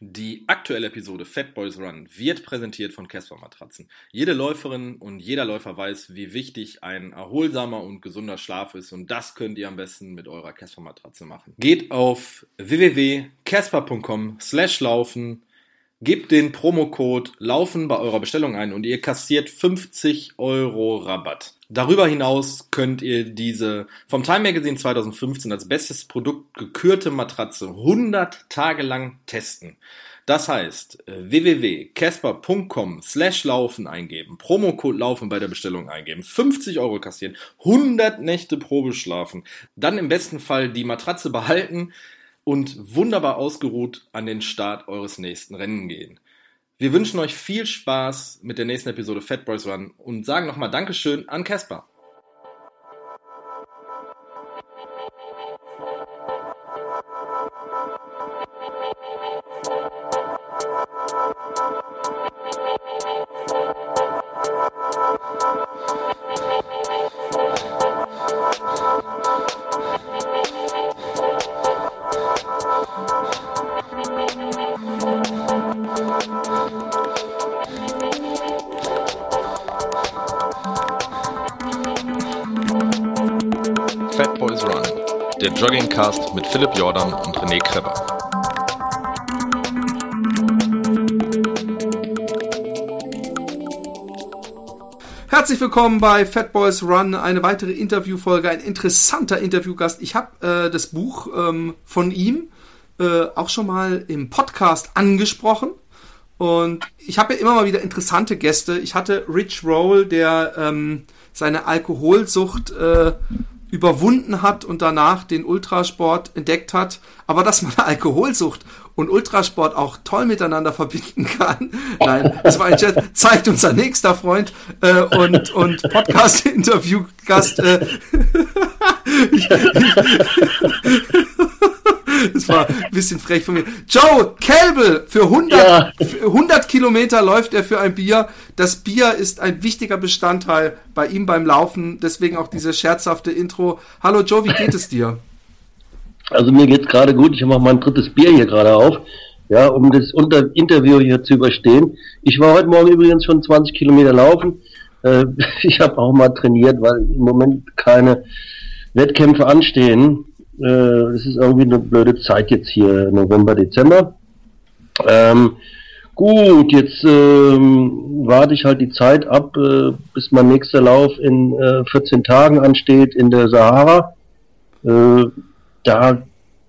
Die aktuelle Episode Fat Boys Run wird präsentiert von Casper Matratzen. Jede Läuferin und jeder Läufer weiß, wie wichtig ein erholsamer und gesunder Schlaf ist und das könnt ihr am besten mit eurer Casper Matratze machen. Geht auf www.casper.com slash laufen, gebt den Promocode laufen bei eurer Bestellung ein und ihr kassiert 50 Euro Rabatt. Darüber hinaus könnt ihr diese vom Time Magazine 2015 als bestes Produkt gekürte Matratze 100 Tage lang testen. Das heißt, äh, www.casper.com slash laufen eingeben, Promocode laufen bei der Bestellung eingeben, 50 Euro kassieren, 100 Nächte Probe schlafen, dann im besten Fall die Matratze behalten und wunderbar ausgeruht an den Start eures nächsten Rennen gehen. Wir wünschen euch viel Spaß mit der nächsten Episode Fat Boys Run und sagen nochmal Dankeschön an Casper. Joggingcast mit Philipp Jordan und René Kreber. Herzlich willkommen bei Fat Boys Run, eine weitere Interviewfolge, ein interessanter Interviewgast. Ich habe äh, das Buch ähm, von ihm äh, auch schon mal im Podcast angesprochen. Und ich habe ja immer mal wieder interessante Gäste. Ich hatte Rich Roll, der ähm, seine Alkoholsucht äh, überwunden hat und danach den Ultrasport entdeckt hat, aber dass man Alkoholsucht und Ultrasport auch toll miteinander verbinden kann. Nein, das war ein Chat, zeigt unser nächster Freund äh, und, und Podcast-Interview-Gast. Äh, ich, ich, das war ein bisschen frech von mir. Joe Kelbel, für 100, ja. für 100 Kilometer läuft er für ein Bier. Das Bier ist ein wichtiger Bestandteil bei ihm beim Laufen. Deswegen auch dieses scherzhafte Intro. Hallo Joe, wie geht es dir? Also mir geht's gerade gut. Ich mache mein drittes Bier hier gerade auf. Ja, um das Unter Interview hier zu überstehen. Ich war heute Morgen übrigens schon 20 Kilometer laufen. Äh, ich habe auch mal trainiert, weil im Moment keine Wettkämpfe anstehen. Äh, es ist irgendwie eine blöde Zeit jetzt hier, November, Dezember. Ähm, gut, jetzt ähm, warte ich halt die Zeit ab, äh, bis mein nächster Lauf in äh, 14 Tagen ansteht in der Sahara. Äh, da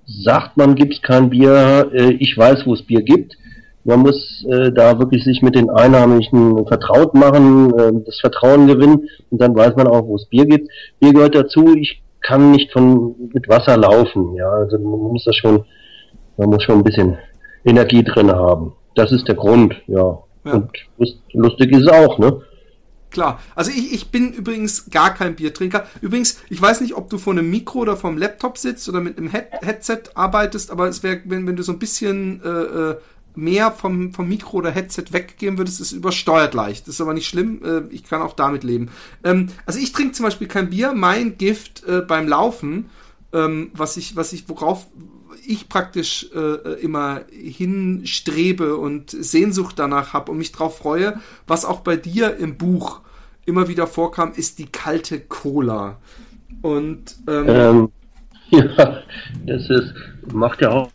sagt man, gibt es kein Bier. Äh, ich weiß, wo es Bier gibt. Man muss äh, da wirklich sich mit den Einheimischen vertraut machen, äh, das Vertrauen gewinnen und dann weiß man auch, wo es Bier gibt. Bier gehört dazu. Ich kann nicht von mit Wasser laufen. Ja, also man muss das schon, man muss schon ein bisschen Energie drin haben. Das ist der Grund, ja. ja. Und lustig ist es auch, ne? Klar. Also ich, ich bin übrigens gar kein Biertrinker. Übrigens, ich weiß nicht, ob du vor einem Mikro oder vom Laptop sitzt oder mit einem Head Headset arbeitest, aber es wäre, wenn, wenn du so ein bisschen äh, äh mehr vom, vom Mikro oder Headset weggeben würdest, ist übersteuert leicht. Das ist aber nicht schlimm. Äh, ich kann auch damit leben. Ähm, also ich trinke zum Beispiel kein Bier. Mein Gift äh, beim Laufen, ähm, was ich, was ich, worauf ich praktisch äh, immer hinstrebe und Sehnsucht danach habe und mich drauf freue, was auch bei dir im Buch immer wieder vorkam, ist die kalte Cola. Und ähm, ähm, ja, das ist, macht ja auch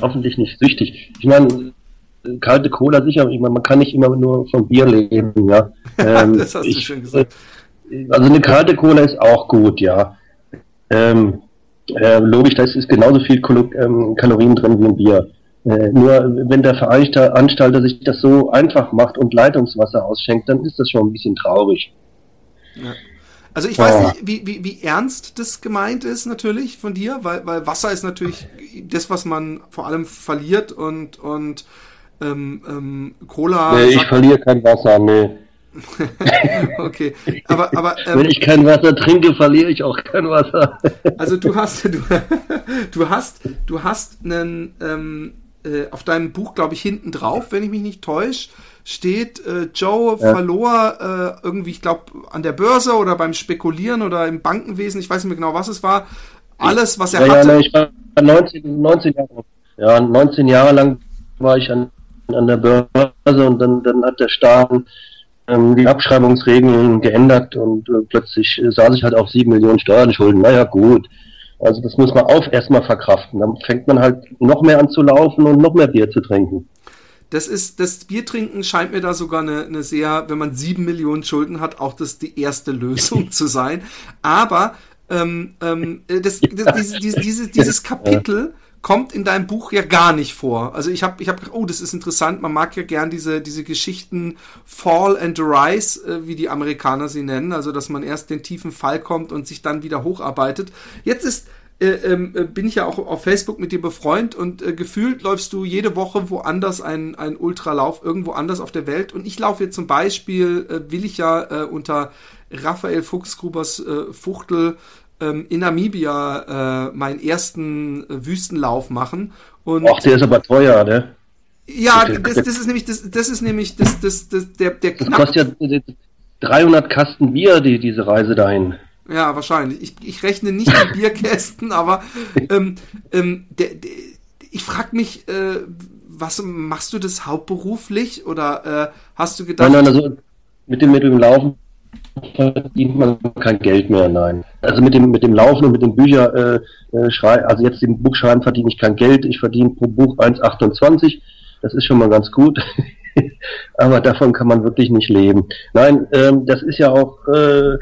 hoffentlich nicht süchtig. Ich meine, kalte Cola sicher, ich meine, man kann nicht immer nur vom Bier leben, ja. Ähm, das hast ich, du schön gesagt. Also eine kalte Cola ist auch gut, ja. Ähm, äh, logisch, da ist genauso viel Kalo ähm, Kalorien drin wie ein Bier. Äh, nur wenn der Veranstalter sich das so einfach macht und Leitungswasser ausschenkt, dann ist das schon ein bisschen traurig. Ja. Also ich weiß nicht, wie, wie, wie ernst das gemeint ist natürlich von dir, weil, weil Wasser ist natürlich das, was man vor allem verliert und, und ähm, ähm, Cola. Nee, ich verliere kein Wasser, nee. okay, aber, aber ähm, wenn ich kein Wasser trinke, verliere ich auch kein Wasser. also du hast, du, du hast, du hast einen ähm, äh, auf deinem Buch, glaube ich, hinten drauf, wenn ich mich nicht täusche, steht, äh, Joe ja. verlor äh, irgendwie, ich glaube, an der Börse oder beim Spekulieren oder im Bankenwesen, ich weiß nicht mehr genau, was es war, alles, was er ja, hatte. Ja, ich war 19, 19 Jahre, ja, 19 Jahre lang war ich an, an der Börse und dann, dann hat der Staat ähm, die Abschreibungsregeln geändert und äh, plötzlich saß ich halt auf sieben Millionen Steuerschulden. Naja, gut. Also das muss man auch erstmal verkraften. Dann fängt man halt noch mehr an zu laufen und noch mehr Bier zu trinken. Das ist, das Biertrinken scheint mir da sogar eine, eine sehr, wenn man sieben Millionen Schulden hat, auch das die erste Lösung zu sein. Aber ähm, ähm, das, das, dieses, dieses, dieses Kapitel kommt in deinem Buch ja gar nicht vor. Also ich habe ich hab, oh, das ist interessant, man mag ja gern diese, diese Geschichten Fall and Rise, äh, wie die Amerikaner sie nennen, also dass man erst den tiefen Fall kommt und sich dann wieder hocharbeitet. Jetzt ist äh, ähm, äh, bin ich ja auch auf Facebook mit dir befreundet und äh, gefühlt läufst du jede Woche woanders ein, ein Ultralauf, irgendwo anders auf der Welt. Und ich laufe jetzt zum Beispiel, äh, will ich ja äh, unter Raphael Fuchsgrubers äh, Fuchtel ähm, in Namibia äh, meinen ersten äh, Wüstenlauf machen. Und Ach, der ist aber teuer, ne? Ja, das, das ist nämlich das, das ist nämlich das, das, das der der Das kostet ja 300 Kasten Bier die diese Reise dahin. Ja, wahrscheinlich. Ich, ich rechne nicht die Bierkästen, aber ähm, ähm, der, der, ich frage mich, äh, was machst du das hauptberuflich oder äh, hast du gedacht? Nein, nein, also mit dem, mit dem Laufen verdient man kein Geld mehr, nein. Also mit dem, mit dem Laufen und mit dem Bücher äh, äh, schreiben, also jetzt dem Buchschreiben verdiene ich kein Geld, ich verdiene pro Buch 1,28, das ist schon mal ganz gut. Aber davon kann man wirklich nicht leben. Nein, ähm, das ist ja auch, äh,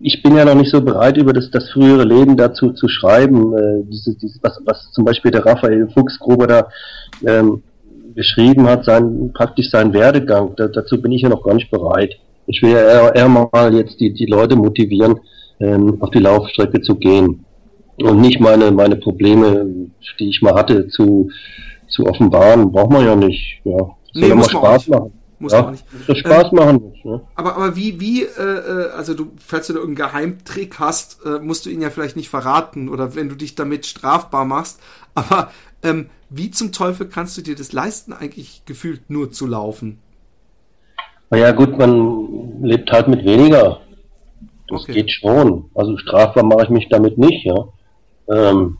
ich bin ja noch nicht so bereit, über das, das frühere Leben dazu zu schreiben. Äh, diese, diese, was, was zum Beispiel der Raphael Fuchsgruber da ähm, beschrieben hat, sein, praktisch seinen Werdegang, da, dazu bin ich ja noch gar nicht bereit. Ich will ja eher, eher mal jetzt die, die Leute motivieren, ähm, auf die Laufstrecke zu gehen und nicht meine, meine Probleme, die ich mal hatte, zu, zu offenbaren. Braucht man ja nicht. Ja. Soll nee, ja mal Spaß machen. Muss ja, man nicht. Das Spaß ähm, machen muss. Ne? Aber, aber wie, wie, äh, äh, also du, falls du da irgendeinen Geheimtrick hast, äh, musst du ihn ja vielleicht nicht verraten oder wenn du dich damit strafbar machst. Aber ähm, wie zum Teufel kannst du dir das leisten, eigentlich gefühlt nur zu laufen? Naja gut, man lebt halt mit weniger. Das okay. geht schon. Also strafbar mache ich mich damit nicht, ja. Ähm,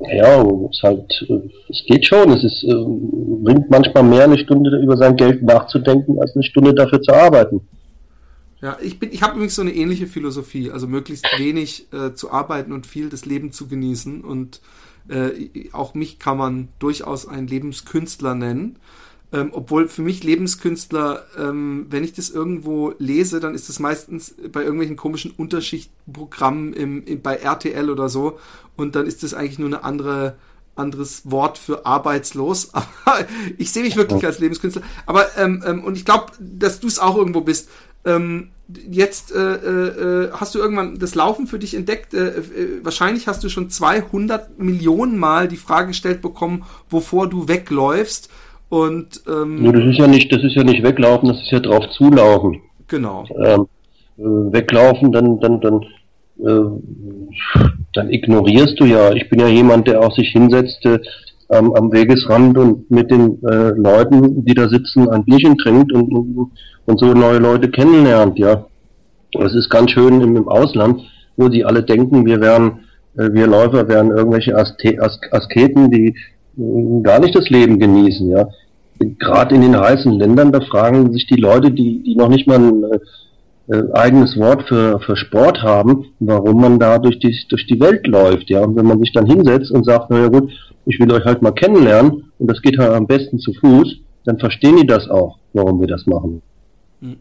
ja, es halt, äh, es geht schon. Es ist, äh, bringt manchmal mehr, eine Stunde über sein Geld nachzudenken, als eine Stunde dafür zu arbeiten. Ja, ich bin, ich habe übrigens so eine ähnliche Philosophie, also möglichst wenig äh, zu arbeiten und viel das Leben zu genießen. Und äh, auch mich kann man durchaus einen Lebenskünstler nennen. Ähm, obwohl für mich Lebenskünstler, ähm, wenn ich das irgendwo lese, dann ist das meistens bei irgendwelchen komischen Unterschichtprogrammen im, im, bei RTL oder so. Und dann ist das eigentlich nur eine andere anderes Wort für arbeitslos. Aber ich sehe mich wirklich als Lebenskünstler. Aber ähm, ähm, und ich glaube, dass du es auch irgendwo bist. Ähm, jetzt äh, äh, hast du irgendwann das Laufen für dich entdeckt. Äh, äh, wahrscheinlich hast du schon 200 Millionen Mal die Frage gestellt bekommen, wovor du wegläufst. Und ähm, ja, das ist ja nicht, das ist ja nicht weglaufen, das ist ja drauf zulaufen. Genau. Ähm, äh, weglaufen, dann, dann, dann, äh, dann ignorierst du ja. Ich bin ja jemand, der auch sich hinsetzt äh, am, Wegesrand und mit den äh, Leuten, die da sitzen, ein Bierchen trinkt und, und, und so neue Leute kennenlernt, ja. Das ist ganz schön im, im Ausland, wo die alle denken, wir wären, äh, wir Läufer wären irgendwelche Aske Asketen, die gar nicht das Leben genießen, ja. Gerade in den heißen Ländern, da fragen sich die Leute, die, die noch nicht mal ein äh, eigenes Wort für, für Sport haben, warum man da durch die, durch die Welt läuft, ja. Und wenn man sich dann hinsetzt und sagt, naja gut, ich will euch halt mal kennenlernen und das geht halt am besten zu Fuß, dann verstehen die das auch, warum wir das machen. Hm.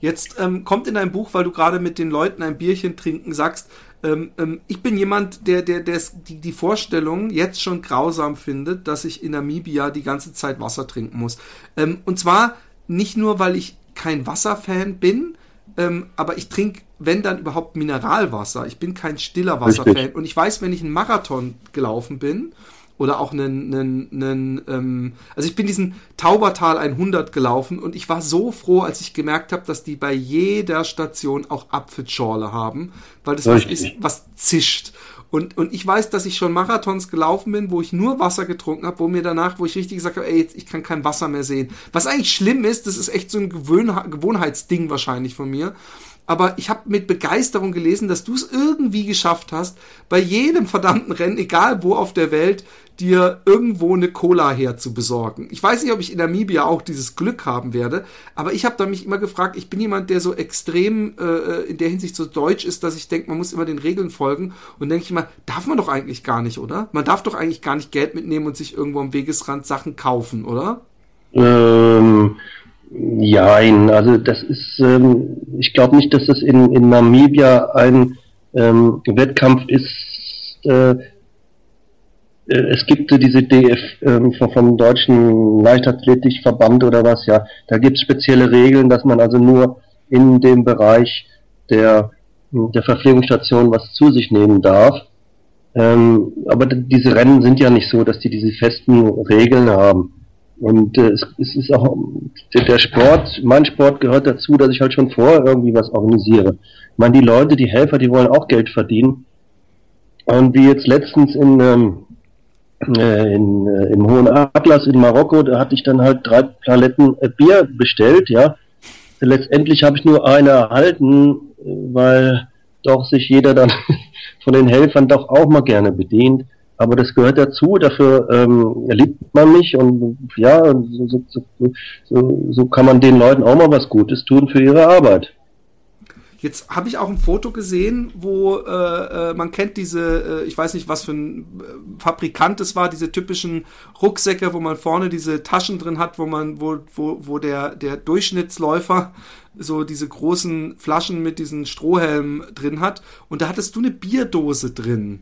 Jetzt ähm, kommt in dein Buch, weil du gerade mit den Leuten ein Bierchen trinken sagst, ähm, ähm, ich bin jemand, der, der, der die, die Vorstellung jetzt schon grausam findet, dass ich in Namibia die ganze Zeit Wasser trinken muss. Ähm, und zwar nicht nur, weil ich kein Wasserfan bin, ähm, aber ich trinke, wenn dann überhaupt Mineralwasser. Ich bin kein stiller Wasserfan. Und ich weiß, wenn ich einen Marathon gelaufen bin, oder auch einen, einen, einen ähm, also ich bin diesen Taubertal 100 gelaufen und ich war so froh, als ich gemerkt habe, dass die bei jeder Station auch Apfelschorle haben, weil das Richtig. was ist, was zischt. Und, und ich weiß, dass ich schon Marathons gelaufen bin, wo ich nur Wasser getrunken habe, wo mir danach, wo ich richtig gesagt habe, ey, jetzt, ich kann kein Wasser mehr sehen. Was eigentlich schlimm ist, das ist echt so ein Gewöhn Gewohnheitsding wahrscheinlich von mir aber ich habe mit Begeisterung gelesen, dass du es irgendwie geschafft hast, bei jedem verdammten Rennen, egal wo auf der Welt, dir irgendwo eine Cola herzubesorgen. Ich weiß nicht, ob ich in Namibia auch dieses Glück haben werde, aber ich habe da mich immer gefragt, ich bin jemand, der so extrem äh, in der Hinsicht so deutsch ist, dass ich denke, man muss immer den Regeln folgen und denke ich immer, darf man doch eigentlich gar nicht, oder? Man darf doch eigentlich gar nicht Geld mitnehmen und sich irgendwo am Wegesrand Sachen kaufen, oder? Ähm, Nein, also das ist, ähm, ich glaube nicht, dass das in, in Namibia ein ähm, Wettkampf ist. Äh es gibt diese DF ähm, vom Deutschen Leichtathletikverband oder was, ja, da gibt es spezielle Regeln, dass man also nur in dem Bereich der, der Verpflegungsstation was zu sich nehmen darf. Ähm, aber diese Rennen sind ja nicht so, dass die diese festen Regeln haben. Und äh, es, es ist auch der Sport, mein Sport gehört dazu, dass ich halt schon vorher irgendwie was organisiere. Ich meine, die Leute, die Helfer, die wollen auch Geld verdienen. Und wie jetzt letztens in, ähm, äh, in, äh, im Hohen Atlas in Marokko, da hatte ich dann halt drei Paletten äh, Bier bestellt, ja. Letztendlich habe ich nur eine erhalten, weil doch sich jeder dann von den Helfern doch auch mal gerne bedient aber das gehört dazu, dafür ähm, liebt man mich und ja, so, so, so, so kann man den Leuten auch mal was Gutes tun für ihre Arbeit. Jetzt habe ich auch ein Foto gesehen, wo äh, äh man kennt diese, äh, ich weiß nicht, was für ein äh, Fabrikant es war, diese typischen Rucksäcke, wo man vorne diese Taschen drin hat, wo man, wo, wo, wo der, der Durchschnittsläufer so diese großen Flaschen mit diesen Strohhelmen drin hat. Und da hattest du eine Bierdose drin.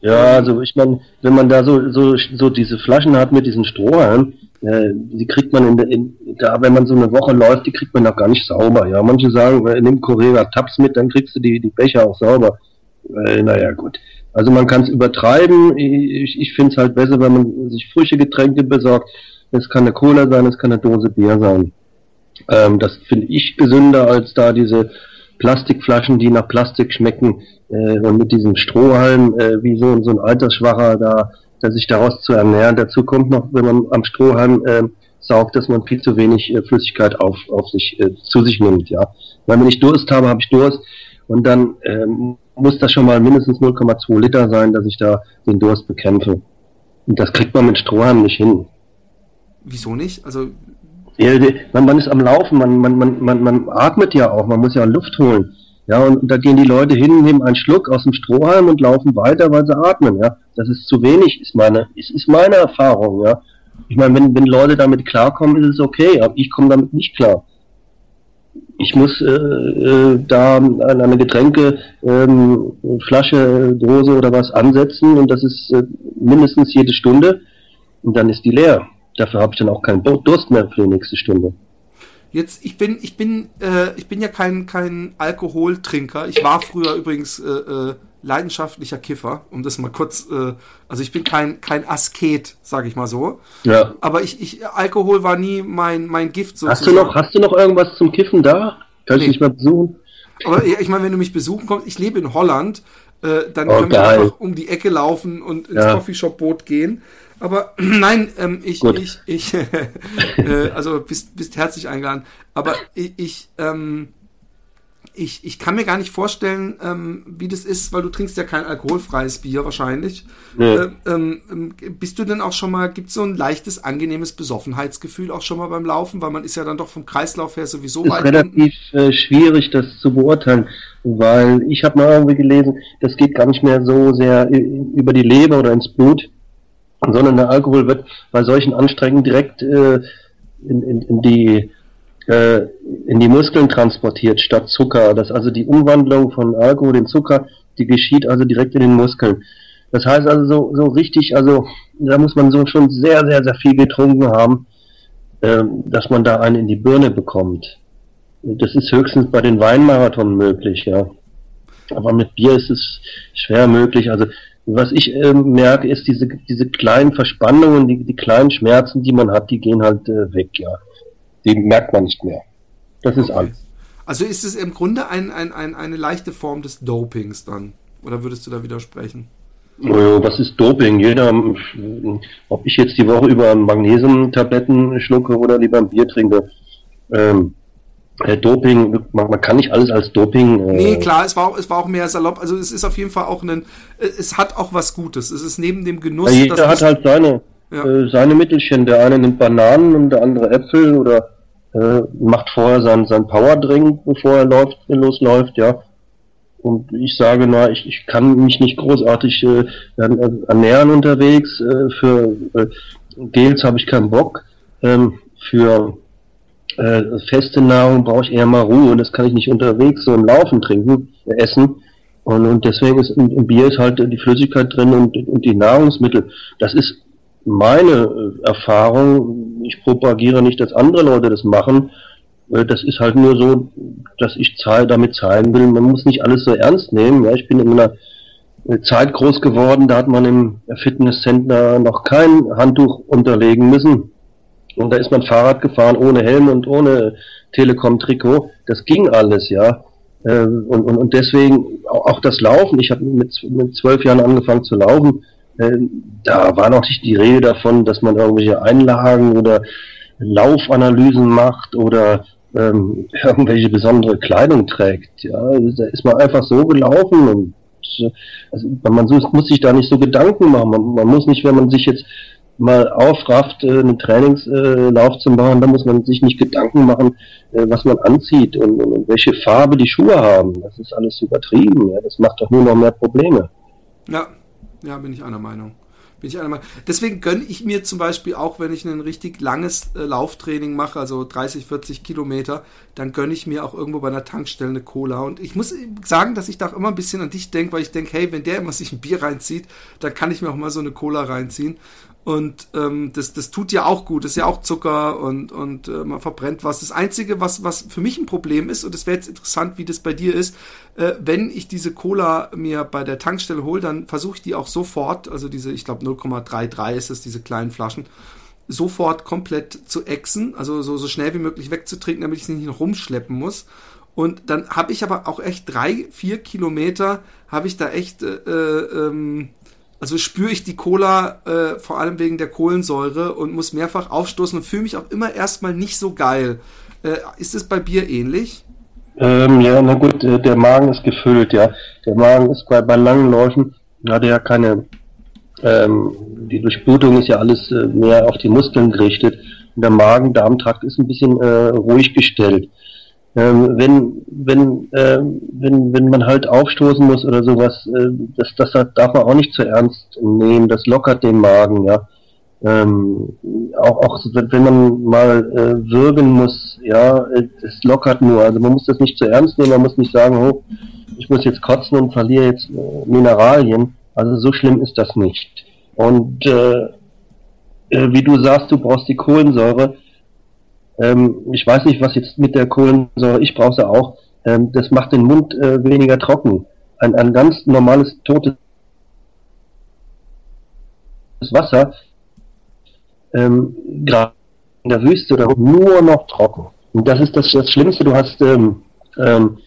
Ja, also ich meine, wenn man da so, so, so diese Flaschen hat mit diesen Strohhalmen, äh, die kriegt man in, der, in da, wenn man so eine Woche läuft, die kriegt man noch gar nicht sauber. Ja, manche sagen, äh, nimm Correra Tabs mit, dann kriegst du die, die Becher auch sauber. Äh, naja, gut. Also man kann es übertreiben. Ich, ich finde es halt besser, wenn man sich frische Getränke besorgt. Es kann eine Cola sein, es kann eine Dose Bier sein. Ähm, das finde ich gesünder als da diese Plastikflaschen, die nach Plastik schmecken äh, und mit diesem Strohhalm, äh, wie so, so ein Altersschwacher da, sich daraus zu ernähren. Dazu kommt noch, wenn man am Strohhalm äh, saugt, dass man viel zu wenig äh, Flüssigkeit auf, auf sich, äh, zu sich nimmt, ja. Weil wenn ich Durst habe, habe ich Durst und dann ähm, muss das schon mal mindestens 0,2 Liter sein, dass ich da den Durst bekämpfe. Und das kriegt man mit Strohhalm nicht hin. Wieso nicht? Also ja, man, man ist am Laufen, man, man, man, man, man atmet ja auch, man muss ja Luft holen. Ja, und da gehen die Leute hin, nehmen einen Schluck aus dem Strohhalm und laufen weiter, weil sie atmen, ja. Das ist zu wenig, ist meine, ist, ist meine Erfahrung, ja. Ich meine, wenn, wenn Leute damit klarkommen, ist es okay, aber ich komme damit nicht klar. Ich muss äh, äh, da eine Getränke, ähm, Flasche, Dose oder was ansetzen und das ist äh, mindestens jede Stunde und dann ist die leer. Dafür habe ich dann auch keinen Durst mehr für die nächste Stunde. Jetzt, ich bin, ich bin, äh, ich bin ja kein, kein Alkoholtrinker. Ich war früher übrigens äh, äh, leidenschaftlicher Kiffer, um das mal kurz, äh, also ich bin kein, kein Asket, sage ich mal so. Ja. Aber ich, ich, Alkohol war nie mein, mein Gift sozusagen. Hast du noch, hast du noch irgendwas zum Kiffen da? Kann nee. ich dich mal besuchen? Aber ich meine, wenn du mich besuchen kommst, ich lebe in Holland, äh, dann oh, können wir einfach um die Ecke laufen und ins ja. Coffeeshop-Boot gehen. Aber nein, ähm, ich, Gut. ich, ich, äh, also bist, bist herzlich eingeladen. Aber ich, ich, ähm, ich, ich kann mir gar nicht vorstellen, ähm, wie das ist, weil du trinkst ja kein alkoholfreies Bier wahrscheinlich. Nee. Äh, ähm, bist du denn auch schon mal, gibt es so ein leichtes, angenehmes Besoffenheitsgefühl auch schon mal beim Laufen, weil man ist ja dann doch vom Kreislauf her sowieso ist weit. Relativ äh, schwierig, das zu beurteilen, weil ich habe mal irgendwie gelesen, das geht gar nicht mehr so sehr über die Leber oder ins Blut, sondern der Alkohol wird bei solchen Anstrengungen direkt äh, in, in, in die äh, in die Muskeln transportiert statt Zucker. Das also die Umwandlung von Alkohol in Zucker, die geschieht also direkt in den Muskeln. Das heißt also so, so richtig, also da muss man so schon sehr, sehr, sehr viel getrunken haben, äh, dass man da einen in die Birne bekommt. Das ist höchstens bei den Weinmarathonen möglich, ja. Aber mit Bier ist es schwer möglich. Also was ich äh, merke, ist diese, diese kleinen Verspannungen, die, die kleinen Schmerzen, die man hat, die gehen halt äh, weg, ja. Die merkt man nicht mehr. Das ist okay. alles. Also ist es im Grunde ein, ein, ein, eine leichte Form des Dopings dann? Oder würdest du da widersprechen? Oh, was ist Doping? Jeder, ob ich jetzt die Woche über Magnesium-Tabletten schlucke oder lieber ein Bier trinke, ähm, äh, Doping, man, kann nicht alles als Doping. Äh nee, klar, es war, auch, es war auch mehr salopp. Also es ist auf jeden Fall auch ein, äh, es hat auch was Gutes. Es ist neben dem Genuss. Ja, jeder hat halt seine, ja. äh, seine Mittelchen. Der eine nimmt Bananen und der andere Äpfel oder äh, macht vorher sein, sein Powerdrink, bevor er läuft, losläuft, ja. Und ich sage, na, ich, ich kann mich nicht großartig äh, ernähren unterwegs. Äh, für äh, Gels habe ich keinen Bock. Ähm, für äh, feste Nahrung brauche ich eher mal Ruhe und das kann ich nicht unterwegs so im Laufen trinken, äh, essen. Und, und deswegen ist im, Bier ist halt die Flüssigkeit drin und, und die Nahrungsmittel. Das ist meine äh, Erfahrung. Ich propagiere nicht, dass andere Leute das machen. Äh, das ist halt nur so, dass ich damit zeigen will, man muss nicht alles so ernst nehmen. Ja, ich bin in einer äh, Zeit groß geworden, da hat man im Fitnesscenter noch kein Handtuch unterlegen müssen. Und da ist man Fahrrad gefahren ohne Helm und ohne Telekom-Trikot. Das ging alles, ja. Ähm, und, und, und deswegen auch das Laufen. Ich habe mit, mit zwölf Jahren angefangen zu laufen. Ähm, da war noch nicht die Rede davon, dass man irgendwelche Einlagen oder Laufanalysen macht oder ähm, irgendwelche besondere Kleidung trägt. Ja, da ist man einfach so gelaufen und also man muss sich da nicht so Gedanken machen. Man, man muss nicht, wenn man sich jetzt mal aufrafft, äh, einen Trainingslauf zu machen, da muss man sich nicht Gedanken machen, äh, was man anzieht und, und, welche Farbe die Schuhe haben. Das ist alles übertrieben. Ja? Das macht doch nur noch mehr Probleme. Ja, ja, bin ich einer Meinung. Bin ich einer Meinung. Deswegen gönne ich mir zum Beispiel auch, wenn ich ein richtig langes äh, Lauftraining mache, also 30, 40 Kilometer, dann gönne ich mir auch irgendwo bei einer Tankstelle eine Cola. Und ich muss sagen, dass ich da auch immer ein bisschen an dich denke, weil ich denke, hey, wenn der immer sich ein Bier reinzieht, dann kann ich mir auch mal so eine Cola reinziehen. Und ähm, das, das tut ja auch gut, das ist ja auch Zucker und, und äh, man verbrennt was. Das Einzige, was, was für mich ein Problem ist, und das wäre jetzt interessant, wie das bei dir ist, äh, wenn ich diese Cola mir bei der Tankstelle hole, dann versuche ich die auch sofort, also diese, ich glaube 0,33 ist es, diese kleinen Flaschen, sofort komplett zu exen, also so, so schnell wie möglich wegzutrinken, damit ich sie nicht rumschleppen muss. Und dann habe ich aber auch echt drei, vier Kilometer, habe ich da echt äh, äh ähm, also spüre ich die Cola äh, vor allem wegen der Kohlensäure und muss mehrfach aufstoßen und fühle mich auch immer erstmal nicht so geil. Äh, ist es bei Bier ähnlich? Ähm, ja, na gut, äh, der Magen ist gefüllt, ja. Der Magen ist bei, bei langen Läufen, hat er ja keine, ähm, die Durchblutung ist ja alles äh, mehr auf die Muskeln gerichtet. Und der Magen-Darm-Trakt ist ein bisschen äh, ruhig gestellt ähm, wenn, wenn, äh, wenn, wenn man halt aufstoßen muss oder sowas, äh, das, das darf man auch nicht zu ernst nehmen, das lockert den Magen, ja. Ähm, auch, auch wenn man mal äh, würgen muss, ja, es lockert nur. Also man muss das nicht zu ernst nehmen, man muss nicht sagen, oh, ich muss jetzt kotzen und verliere jetzt äh, Mineralien. Also so schlimm ist das nicht. Und äh, äh wie du sagst, du brauchst die Kohlensäure ähm, ich weiß nicht, was jetzt mit der Kohlensäure, ich brauche sie auch. Ähm, das macht den Mund äh, weniger trocken. Ein, ein ganz normales totes Wasser, ähm, gerade in der Wüste oder nur noch trocken. Und das ist das, das Schlimmste. Du hast, ähm, ähm,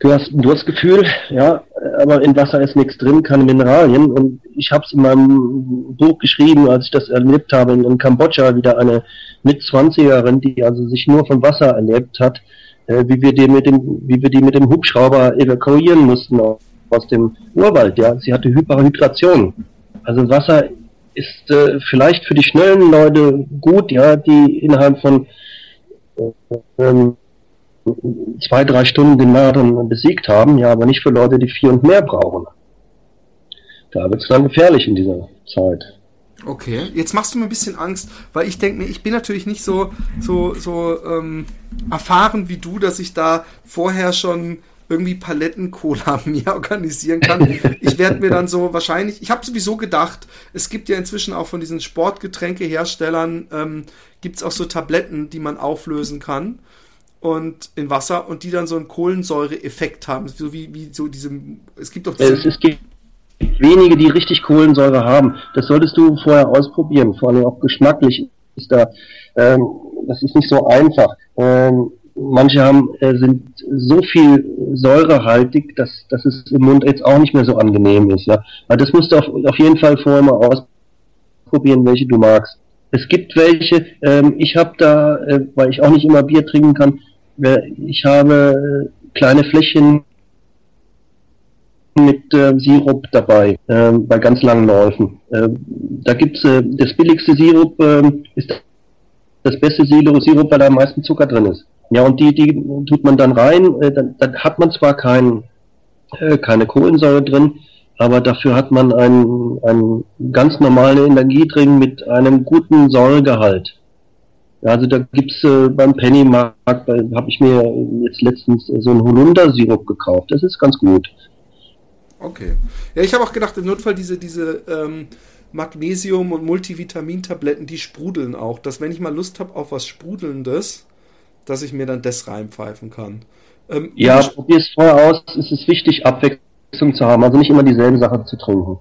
du hast ein Durstgefühl, ja, aber in Wasser ist nichts drin, keine Mineralien. Und ich habe es in meinem Buch geschrieben, als ich das erlebt habe in, in Kambodscha, wieder eine mit 20erin, die also sich nur von Wasser erlebt hat, äh, wie wir die mit dem, wie wir die mit dem Hubschrauber evakuieren mussten aus dem Urwald. Ja, sie hatte Hyperhydration. Also Wasser ist äh, vielleicht für die schnellen Leute gut, ja, die innerhalb von äh, zwei, drei Stunden den Marathon besiegt haben, ja, aber nicht für Leute, die vier und mehr brauchen. Da wird es dann gefährlich in dieser Zeit. Okay, jetzt machst du mir ein bisschen Angst, weil ich denke mir, ich bin natürlich nicht so, so, so ähm, erfahren wie du, dass ich da vorher schon irgendwie Paletten-Cola mir organisieren kann. Ich werde mir dann so wahrscheinlich, ich habe sowieso gedacht, es gibt ja inzwischen auch von diesen Sportgetränkeherstellern, ähm, gibt es auch so Tabletten, die man auflösen kann und in Wasser und die dann so einen Kohlensäure-Effekt haben. So wie, wie so diese, es gibt doch diese, es, es gibt wenige, die richtig Kohlensäure haben. Das solltest du vorher ausprobieren. Vor allem auch geschmacklich ist da, ähm, das ist nicht so einfach. Ähm, manche haben, äh, sind so viel säurehaltig, dass, dass es im Mund jetzt auch nicht mehr so angenehm ist. Ja, aber das musst du auf, auf jeden Fall vorher mal ausprobieren, welche du magst. Es gibt welche, ähm, ich habe da, äh, weil ich auch nicht immer Bier trinken kann, ich habe kleine Flächen mit äh, Sirup dabei, äh, bei ganz langen Läufen. Äh, da gibt's äh, das billigste Sirup, äh, ist das beste Sirup, weil da am meisten Zucker drin ist. Ja, und die, die tut man dann rein, äh, dann, dann hat man zwar kein, äh, keine Kohlensäure drin, aber dafür hat man einen, einen ganz normalen Energiedrink mit einem guten Säuregehalt. Also da gibt's äh, beim Pennymarkt, habe ich mir jetzt letztens so einen Holundersirup gekauft. Das ist ganz gut. Okay. Ja, ich habe auch gedacht, im Notfall diese, diese ähm, Magnesium- und Multivitamintabletten, die sprudeln auch. Dass wenn ich mal Lust habe auf was Sprudelndes, dass ich mir dann das reinpfeifen kann. Ähm, ja, probier es vorher aus. Es ist wichtig, Abwechslung zu haben. Also nicht immer dieselbe Sache zu trinken.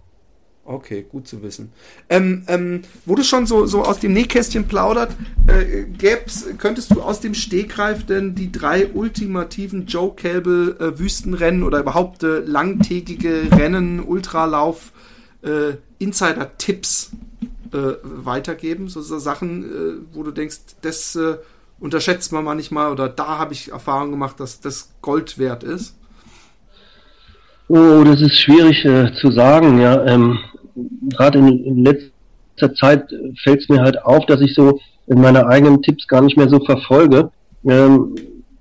Okay, gut zu wissen. Ähm, ähm, wo du schon so, so aus dem Nähkästchen plaudert, äh, gäb's, könntest du aus dem Stegreif denn die drei ultimativen Joe Kelbel äh, Wüstenrennen oder überhaupt äh, langtägige Rennen, Ultralauf, äh, Insider-Tipps äh, weitergeben? So, so Sachen, äh, wo du denkst, das äh, unterschätzt man manchmal oder da habe ich Erfahrung gemacht, dass das Gold wert ist? Oh, das ist schwierig äh, zu sagen, ja. Ähm, gerade in, in, letzter Zeit fällt es mir halt auf, dass ich so meine eigenen Tipps gar nicht mehr so verfolge. Ähm,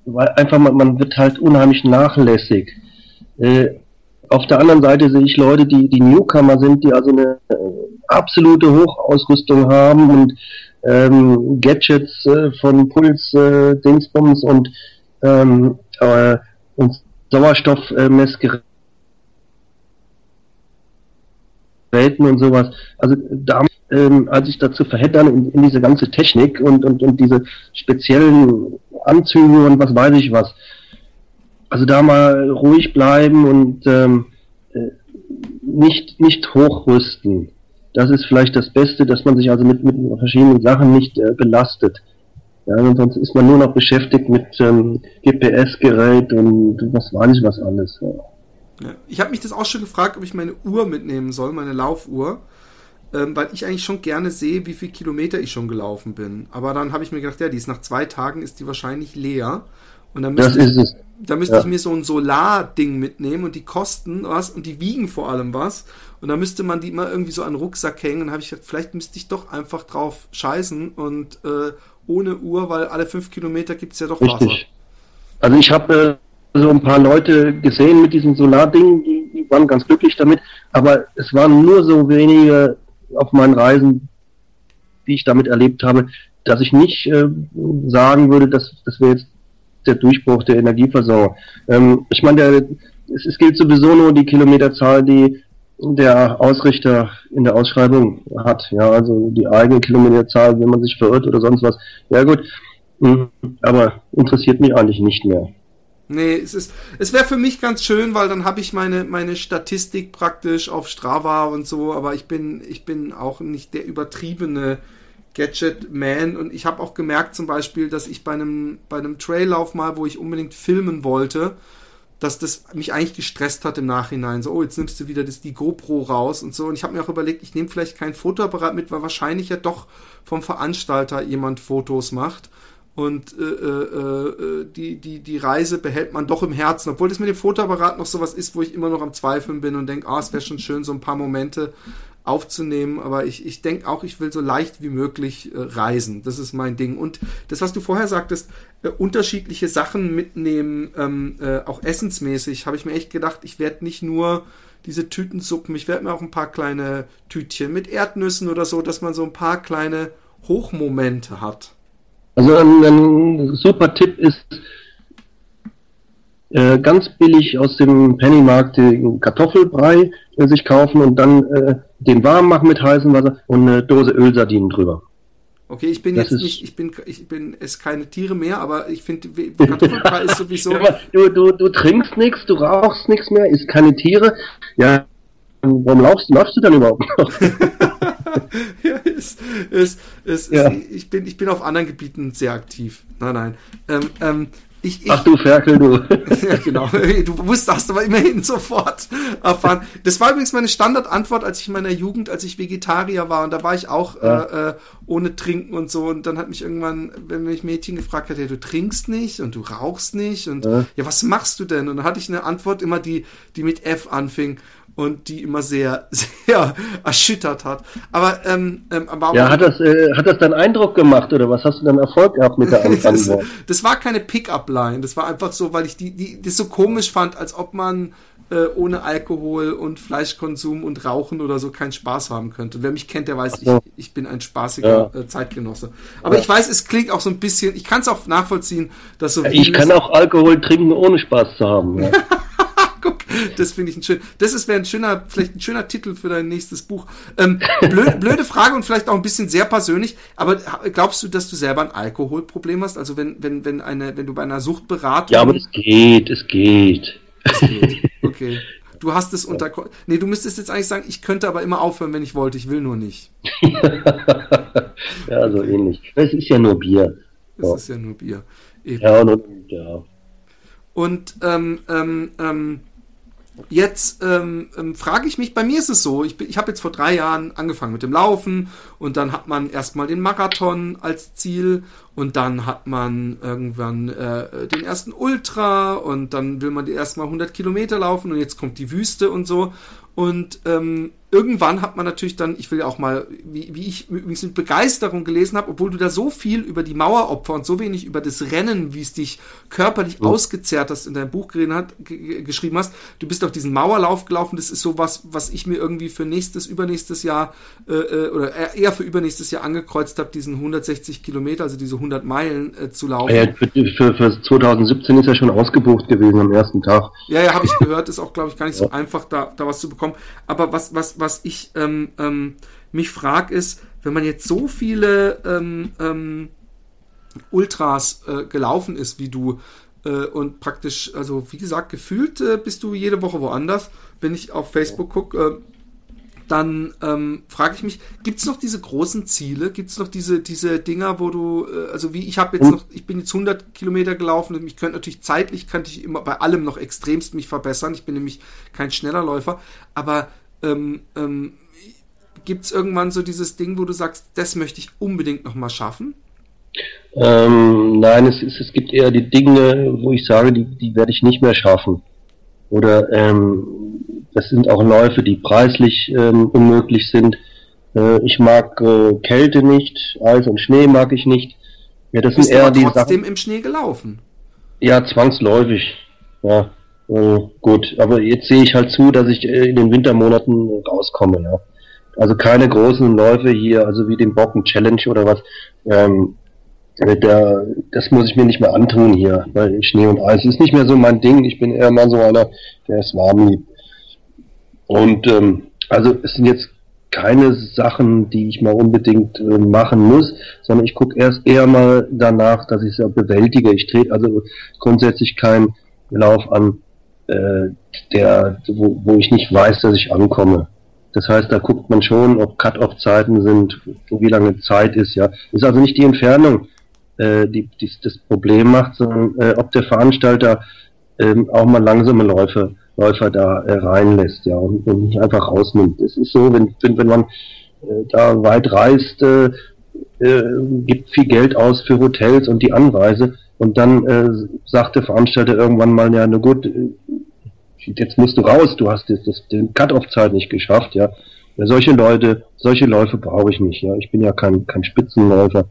weil einfach man, man wird halt unheimlich nachlässig. Äh, auf der anderen Seite sehe ich Leute, die, die Newcomer sind, die also eine äh, absolute Hochausrüstung haben und ähm, Gadgets äh, von Puls, äh, Dingsbums und, ähm, äh, und Sauerstoffmessgeräte Welten und sowas. Also da, ähm, als ich dazu verheddern in, in diese ganze Technik und, und, und diese speziellen Anzüge und was weiß ich was. Also da mal ruhig bleiben und ähm, äh, nicht, nicht hochrüsten. Das ist vielleicht das Beste, dass man sich also mit, mit verschiedenen Sachen nicht äh, belastet. Ja, sonst ist man nur noch beschäftigt mit ähm, GPS-Gerät und was weiß ich was alles. Ja. Ja. Ich habe mich das auch schon gefragt, ob ich meine Uhr mitnehmen soll, meine Laufuhr, ähm, weil ich eigentlich schon gerne sehe, wie viele Kilometer ich schon gelaufen bin. Aber dann habe ich mir gedacht, ja, die ist nach zwei Tagen ist die wahrscheinlich leer. Und dann müsste, ich, da müsste ja. ich mir so ein Solar-Ding mitnehmen und die kosten was und die wiegen vor allem was. Und da müsste man die immer irgendwie so an den Rucksack hängen. Und habe ich gedacht, vielleicht müsste ich doch einfach drauf scheißen und äh, ohne Uhr, weil alle fünf Kilometer gibt es ja doch Richtig. Wasser. Also ich habe so ein paar Leute gesehen mit diesem Solarding, die, die waren ganz glücklich damit, aber es waren nur so wenige auf meinen Reisen, die ich damit erlebt habe, dass ich nicht äh, sagen würde, dass das wäre jetzt der Durchbruch der Energieversorgung. Ähm, ich meine, es, es gilt sowieso nur die Kilometerzahl, die der Ausrichter in der Ausschreibung hat. Ja, also die eigene Kilometerzahl, wenn man sich verirrt oder sonst was. Ja gut, hm, aber interessiert mich eigentlich nicht mehr. Nee, es ist, es wäre für mich ganz schön, weil dann habe ich meine, meine Statistik praktisch auf Strava und so, aber ich bin, ich bin auch nicht der übertriebene Gadget-Man und ich habe auch gemerkt zum Beispiel, dass ich bei einem, bei einem Traillauf mal, wo ich unbedingt filmen wollte, dass das mich eigentlich gestresst hat im Nachhinein. So, oh, jetzt nimmst du wieder das, die GoPro raus und so. Und ich habe mir auch überlegt, ich nehme vielleicht kein Fotoapparat mit, weil wahrscheinlich ja doch vom Veranstalter jemand Fotos macht und äh, äh, äh, die, die, die Reise behält man doch im Herzen, obwohl das mit dem Fotoapparat noch sowas ist, wo ich immer noch am Zweifeln bin und denke, ah, es wäre schon schön, so ein paar Momente aufzunehmen, aber ich, ich denke auch, ich will so leicht wie möglich äh, reisen. Das ist mein Ding. Und das, was du vorher sagtest, äh, unterschiedliche Sachen mitnehmen, ähm, äh, auch essensmäßig, habe ich mir echt gedacht, ich werde nicht nur diese Tütensuppen, ich werde mir auch ein paar kleine Tütchen mit Erdnüssen oder so, dass man so ein paar kleine Hochmomente hat. Also ein, ein super Tipp ist äh, ganz billig aus dem Pennymarkt den Kartoffelbrei äh, sich kaufen und dann äh, den warm machen mit heißem Wasser und eine Dose Ölsardinen drüber. Okay, ich bin das jetzt nicht, ich bin, ich bin, es keine Tiere mehr, aber ich finde, Kartoffelbrei ist sowieso. du, du, du trinkst nichts, du rauchst nichts mehr, isst keine Tiere. Ja, warum laufst, läufst du dann überhaupt noch? ja, ist, ist, ist, ja. ich, bin, ich bin auf anderen Gebieten sehr aktiv. Nein, nein. Ähm, ähm, Ich, ich, Ach du Ferkel, du. ja, genau. Du wusstest hast aber immerhin sofort erfahren. Das war übrigens meine Standardantwort, als ich in meiner Jugend, als ich Vegetarier war. Und da war ich auch ja. äh, äh ohne Trinken und so. Und dann hat mich irgendwann, wenn mich Mädchen gefragt hat, ja, du trinkst nicht und du rauchst nicht. Und ja, ja was machst du denn? Und dann hatte ich eine Antwort immer, die, die mit F anfing und die immer sehr, sehr erschüttert hat. Aber, ähm, ähm, aber ja, hat das, äh, hat das dann Eindruck gemacht oder was hast du dann Erfolg gehabt mit der Antwort? das, das war keine Pickup-Line, das war einfach so, weil ich die, die, das so komisch fand, als ob man äh, ohne Alkohol und Fleischkonsum und Rauchen oder so keinen Spaß haben könnte. Wer mich kennt, der weiß, ich, ich bin ein spaßiger ja. äh, Zeitgenosse. Aber ja. ich weiß, es klingt auch so ein bisschen, ich kann es auch nachvollziehen, dass so. Ja, ich kann auch Alkohol trinken, ohne Spaß zu haben. Guck, das finde ich ein schön. Das wäre ein schöner, vielleicht ein schöner Titel für dein nächstes Buch. Ähm, blöde, blöde Frage und vielleicht auch ein bisschen sehr persönlich. Aber glaubst du, dass du selber ein Alkoholproblem hast? Also wenn, wenn, wenn eine, wenn du bei einer Suchtberatung. Ja, aber es geht, es geht. Es geht. Okay. Du hast es unter. Nee, du müsstest jetzt eigentlich sagen, ich könnte aber immer aufhören, wenn ich wollte. Ich will nur nicht. ja, so ähnlich. Es ist ja nur Bier. Es ja. ist ja nur Bier. Eben. Ja, und, ja. Und ähm, ähm, ähm, Jetzt ähm, ähm, frage ich mich, bei mir ist es so, ich, ich habe jetzt vor drei Jahren angefangen mit dem Laufen und dann hat man erstmal den Marathon als Ziel und dann hat man irgendwann äh, den ersten Ultra und dann will man die erstmal 100 Kilometer laufen und jetzt kommt die Wüste und so. Und ähm, irgendwann hat man natürlich dann, ich will ja auch mal, wie, wie ich übrigens mit Begeisterung gelesen habe, obwohl du da so viel über die Maueropfer und so wenig über das Rennen, wie es dich körperlich mhm. ausgezehrt hast, in deinem Buch hat, geschrieben hast, du bist auf diesen Mauerlauf gelaufen, das ist so was, was ich mir irgendwie für nächstes, übernächstes Jahr äh, äh oder eher für übernächstes Jahr angekreuzt habe, diesen 160 Kilometer, also diese 100 Meilen äh, zu laufen. Ja, für, für 2017 ist er schon ausgebucht gewesen am ersten Tag. Ja, ja, habe ich gehört, ist auch, glaube ich, gar nicht ja. so einfach, da, da was zu bekommen. Aber was, was, was ich ähm, ähm, mich frage, ist, wenn man jetzt so viele ähm, ähm, Ultras äh, gelaufen ist wie du äh, und praktisch, also wie gesagt, gefühlt äh, bist du jede Woche woanders, wenn ich auf Facebook gucke, äh, dann ähm, frage ich mich, gibt es noch diese großen Ziele? Gibt es noch diese, diese Dinger, wo du, äh, also wie ich habe jetzt noch, ich bin jetzt 100 Kilometer gelaufen und ich könnte natürlich zeitlich, könnte ich immer bei allem noch extremst mich verbessern. Ich bin nämlich kein schneller Läufer, aber ähm, ähm, gibt es irgendwann so dieses Ding, wo du sagst, das möchte ich unbedingt nochmal schaffen? Ähm, nein, es, ist, es gibt eher die Dinge, wo ich sage, die, die werde ich nicht mehr schaffen. Oder ähm, das sind auch Läufe, die preislich ähm, unmöglich sind. Äh, ich mag äh, Kälte nicht, Eis und Schnee mag ich nicht. Ja, das Bist sind eher die trotzdem Sachen, im Schnee gelaufen? Ja, zwangsläufig. Ja, äh, gut. Aber jetzt sehe ich halt zu, dass ich äh, in den Wintermonaten rauskomme. Ja. Also keine großen Läufe hier, also wie den Bocken Challenge oder was. Ähm, der, das muss ich mir nicht mehr antun hier, weil Schnee und Eis ist nicht mehr so mein Ding. Ich bin eher mal so einer, der ist warm lieb. Und ähm, also es sind jetzt keine Sachen, die ich mal unbedingt äh, machen muss, sondern ich gucke erst eher mal danach, dass ich es ja bewältige. Ich trete also grundsätzlich keinen Lauf an, äh, der, wo, wo ich nicht weiß, dass ich ankomme. Das heißt, da guckt man schon, ob Cut-off-Zeiten sind, wie lange Zeit ist, ja. Ist also nicht die Entfernung, äh, die, die das Problem macht, sondern äh, ob der Veranstalter ähm, auch mal langsame Läufe, Läufer da äh, reinlässt, ja, und, und nicht einfach rausnimmt. Es ist so, wenn, wenn, wenn man äh, da weit reist, äh, äh, gibt viel Geld aus für Hotels und die Anreise und dann äh, sagt der Veranstalter irgendwann mal, ja, na gut, äh, jetzt musst du raus, du hast jetzt das, den Cut-off-Zeit nicht geschafft, ja. ja. Solche Leute, solche Läufe brauche ich nicht, ja. Ich bin ja kein, kein Spitzenläufer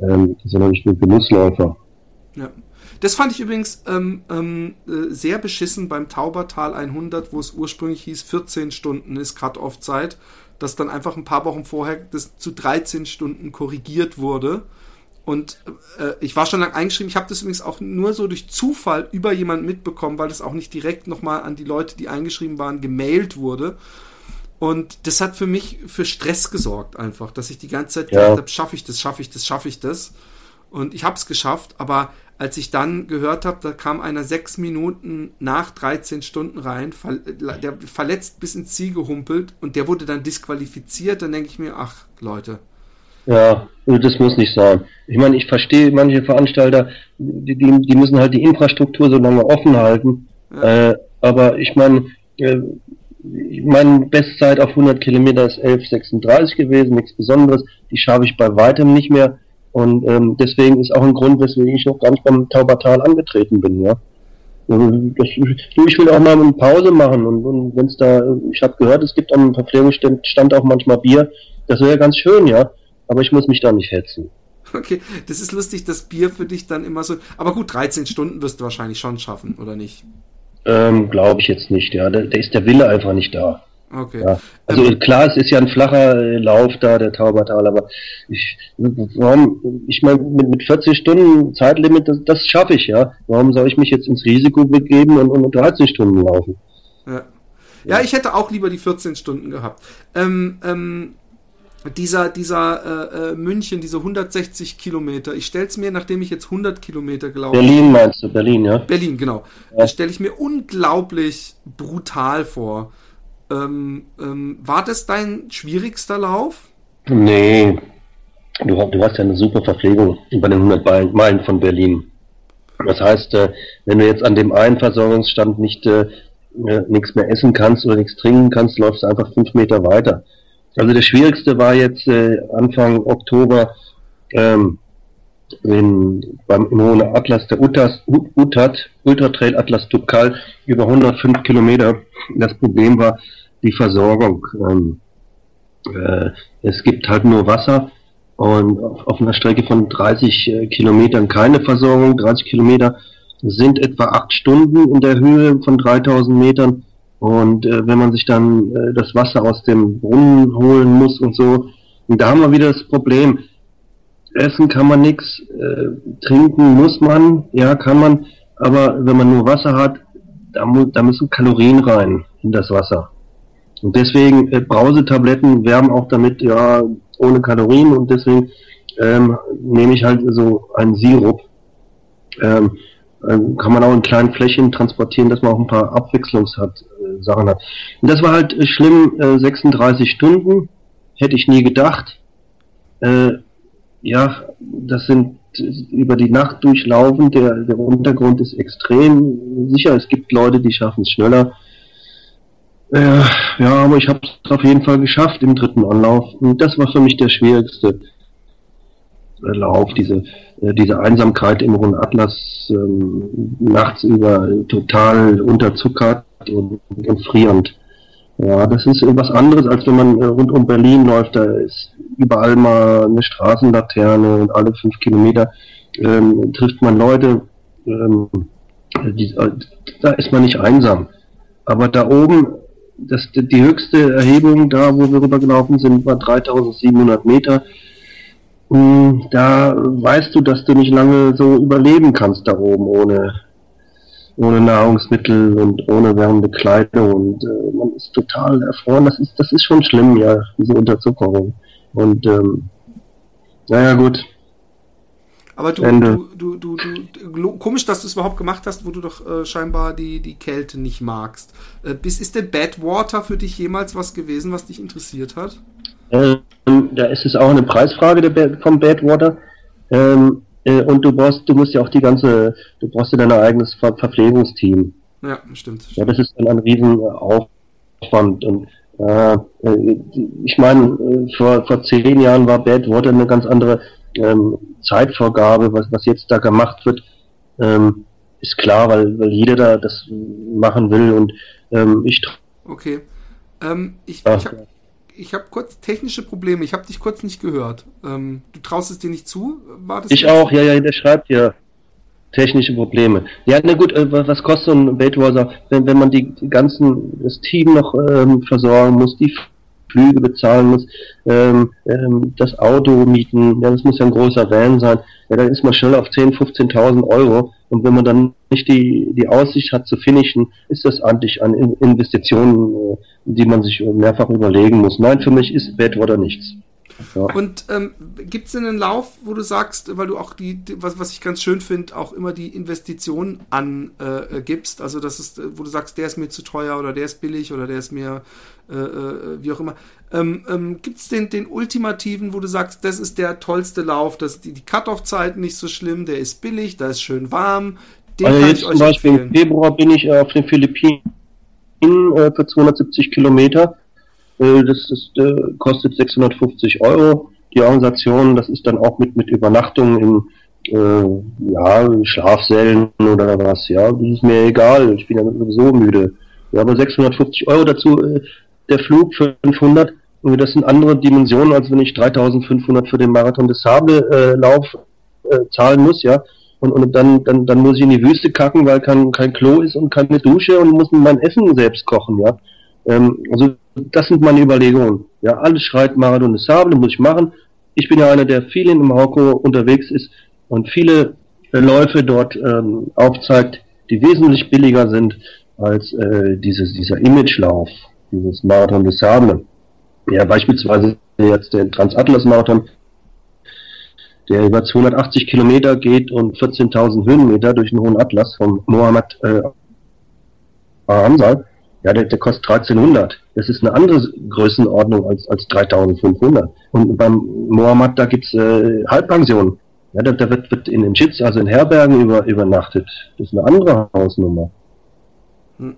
ähm, sondern ich bin Genussläufer. Ja. Das fand ich übrigens ähm, ähm, äh, sehr beschissen beim Taubertal 100, wo es ursprünglich hieß, 14 Stunden ist Cut-Off-Zeit, dass dann einfach ein paar Wochen vorher das zu 13 Stunden korrigiert wurde. Und äh, ich war schon lange eingeschrieben. Ich habe das übrigens auch nur so durch Zufall über jemanden mitbekommen, weil das auch nicht direkt nochmal an die Leute, die eingeschrieben waren, gemailt wurde. Und das hat für mich für Stress gesorgt, einfach, dass ich die ganze Zeit ja. gedacht habe, schaffe ich das, schaffe ich das, schaffe ich das. Und ich habe es geschafft, aber als ich dann gehört habe, da kam einer sechs Minuten nach 13 Stunden rein, der verletzt bis ins Ziel gehumpelt und der wurde dann disqualifiziert, dann denke ich mir, ach Leute, Ja, also das muss nicht sein. Ich meine, ich verstehe manche Veranstalter, die, die, die müssen halt die Infrastruktur so lange offen halten. Ja. Äh, aber ich meine, äh, meine Bestzeit auf 100 Kilometer ist 11,36 gewesen, nichts Besonderes. Die schaffe ich bei weitem nicht mehr. Und ähm, deswegen ist auch ein Grund, weswegen ich noch gar nicht beim Taubertal angetreten bin. Ja. Also, das, ich will auch mal eine Pause machen und, und wenn es da, ich habe gehört, es gibt am Verpflegungsstand auch manchmal Bier. Das wäre ja ganz schön, ja. Aber ich muss mich da nicht hetzen. Okay, das ist lustig, das Bier für dich dann immer so. Aber gut, 13 Stunden wirst du wahrscheinlich schon schaffen, oder nicht? Ähm, Glaube ich jetzt nicht, ja. Da, da, ist der Wille einfach nicht da. Okay. Ja. Also ähm, klar, es ist ja ein flacher äh, Lauf da, der Taubertal, aber ich, warum, ich meine, mit, mit 40 Stunden Zeitlimit, das, das schaffe ich, ja. Warum soll ich mich jetzt ins Risiko begeben und, und 13 Stunden laufen? Ja. ja, ich hätte auch lieber die 14 Stunden gehabt. Ähm, ähm, dieser, dieser äh, äh, München, diese 160 Kilometer, ich stelle es mir, nachdem ich jetzt 100 Kilometer gelaufen Berlin meinst du, Berlin, ja? Berlin, genau. Ja. stelle ich mir unglaublich brutal vor. Ähm, ähm, war das dein schwierigster Lauf? Nee, du, du hast ja eine super Verpflegung bei den 100 Meilen von Berlin. Das heißt, äh, wenn du jetzt an dem einen Versorgungsstand nicht äh, äh, nichts mehr essen kannst oder nichts trinken kannst, läufst du einfach fünf Meter weiter. Also das Schwierigste war jetzt äh, Anfang Oktober ähm, in, beim im Hohen Atlas der Utas, Utat, Ultra Trail Atlas Tukal über 105 Kilometer. Das Problem war die Versorgung. Ähm, äh, es gibt halt nur Wasser und auf, auf einer Strecke von 30 äh, Kilometern keine Versorgung. 30 Kilometer sind etwa acht Stunden in der Höhe von 3000 Metern und äh, wenn man sich dann äh, das Wasser aus dem Brunnen holen muss und so, und da haben wir wieder das Problem. Essen kann man nichts, äh, trinken muss man, ja, kann man, aber wenn man nur Wasser hat, da, mu da müssen Kalorien rein in das Wasser. Und deswegen äh, Brausetabletten werben auch damit, ja, ohne Kalorien und deswegen ähm, nehme ich halt so einen Sirup. Ähm, ähm, kann man auch in kleinen Flächen transportieren, dass man auch ein paar Abwechslungs hat, Sachen hat. Und das war halt äh, schlimm, äh, 36 Stunden, hätte ich nie gedacht. Äh, ja, das sind über die Nacht durchlaufen, der, der Untergrund ist extrem sicher, es gibt Leute, die schaffen es schneller. Äh, ja, aber ich habe es auf jeden Fall geschafft im dritten Anlauf. Und das war für mich der schwierigste äh, Lauf, diese, äh, diese Einsamkeit im Rund Atlas ähm, nachts über total unterzuckert und, und frierend. Ja, das ist was anderes, als wenn man äh, rund um Berlin läuft. Da ist überall mal eine Straßenlaterne und alle fünf Kilometer ähm, trifft man Leute. Ähm, die, äh, da ist man nicht einsam. Aber da oben, das, die höchste Erhebung, da wo wir rübergelaufen sind, war 3700 Meter. Hm, da weißt du, dass du nicht lange so überleben kannst da oben ohne ohne Nahrungsmittel und ohne wärmende Kleidung und äh, man ist total erfroren. Das ist, das ist schon schlimm, ja, diese Unterzuckerung. Und ähm, naja, gut. Aber du, du, du, du, du, komisch, dass du es überhaupt gemacht hast, wo du doch äh, scheinbar die, die Kälte nicht magst. Äh, bis, ist denn Badwater für dich jemals was gewesen, was dich interessiert hat? Ähm, da ist es auch eine Preisfrage der, vom Badwater. Ähm, äh, und du brauchst, du musst ja auch die ganze, du brauchst ja dein eigenes Ver Verpflegungsteam. Ja, stimmt. Ja, das ist dann ein riesen Aufwand. Und äh, ich meine, äh, vor, vor zehn Jahren war Badwater eine ganz andere ähm, Zeitvorgabe, was, was jetzt da gemacht wird, ähm, ist klar, weil, weil jeder da das machen will und ähm, ich. Okay. Ähm, ich, ich habe ich habe kurz technische Probleme. Ich habe dich kurz nicht gehört. Ähm, du traust es dir nicht zu? War das ich auch, ja, ja, der schreibt ja technische Probleme. Ja, na gut, äh, was kostet so ein Baitwater, wenn, wenn man die ganzen, das Team noch ähm, versorgen muss, die Flüge bezahlen muss, ähm, ähm, das Auto mieten, ja, das muss ja ein großer Van sein, ja, dann ist man schnell auf 10.000, 15.000 Euro und wenn man dann nicht die, die Aussicht hat zu finishen, ist das eigentlich an Investitionen, äh, die man sich mehrfach überlegen muss. Nein, für mich ist Badwater nichts. Ja. Und ähm, gibt es denn einen Lauf, wo du sagst, weil du auch die, die was, was ich ganz schön finde, auch immer die Investitionen angibst, äh, also das ist, wo du sagst, der ist mir zu teuer oder der ist billig oder der ist mir äh, äh, wie auch immer. Ähm, ähm, gibt es den, den ultimativen, wo du sagst, das ist der tollste Lauf, das die, die Cut-Off-Zeiten nicht so schlimm, der ist billig, da ist schön warm. Den also jetzt zum Beispiel im Februar bin ich auf den Philippinen äh, für 270 Kilometer äh, das ist, kostet 650 Euro. Die Organisation, das ist dann auch mit, mit Übernachtung in äh, ja, Schlafsälen oder was, ja. Das ist mir egal, ich bin ja sowieso müde. Ja, aber 650 Euro dazu, äh, der Flug für 500, das sind andere Dimensionen, als wenn ich 3500 für den Marathon des Sable äh, äh, zahlen muss, ja. Und, und dann, dann, dann muss ich in die Wüste kacken, weil kein, kein Klo ist und keine Dusche und muss mein Essen selbst kochen, ja. Ähm, also das sind meine Überlegungen. Ja, alles schreit Marathon de Sable, muss ich machen. Ich bin ja einer, der viel in Marokko unterwegs ist und viele Läufe dort ähm, aufzeigt, die wesentlich billiger sind als äh, dieses, dieser Imagelauf, dieses Marathon de Sable. Ja, beispielsweise jetzt der Transatlas-Marathon, der über 280 Kilometer geht und 14.000 Höhenmeter durch den Hohen Atlas von Mohammed äh, Hamza. Ja, der, der kostet 1300. Das ist eine andere Größenordnung als, als 3500. Und beim Mohammed, da gibt's äh, Halbpensionen. Ja, da, da wird, wird in den Jits, also in Herbergen über, übernachtet. Das ist eine andere Hausnummer. Hm.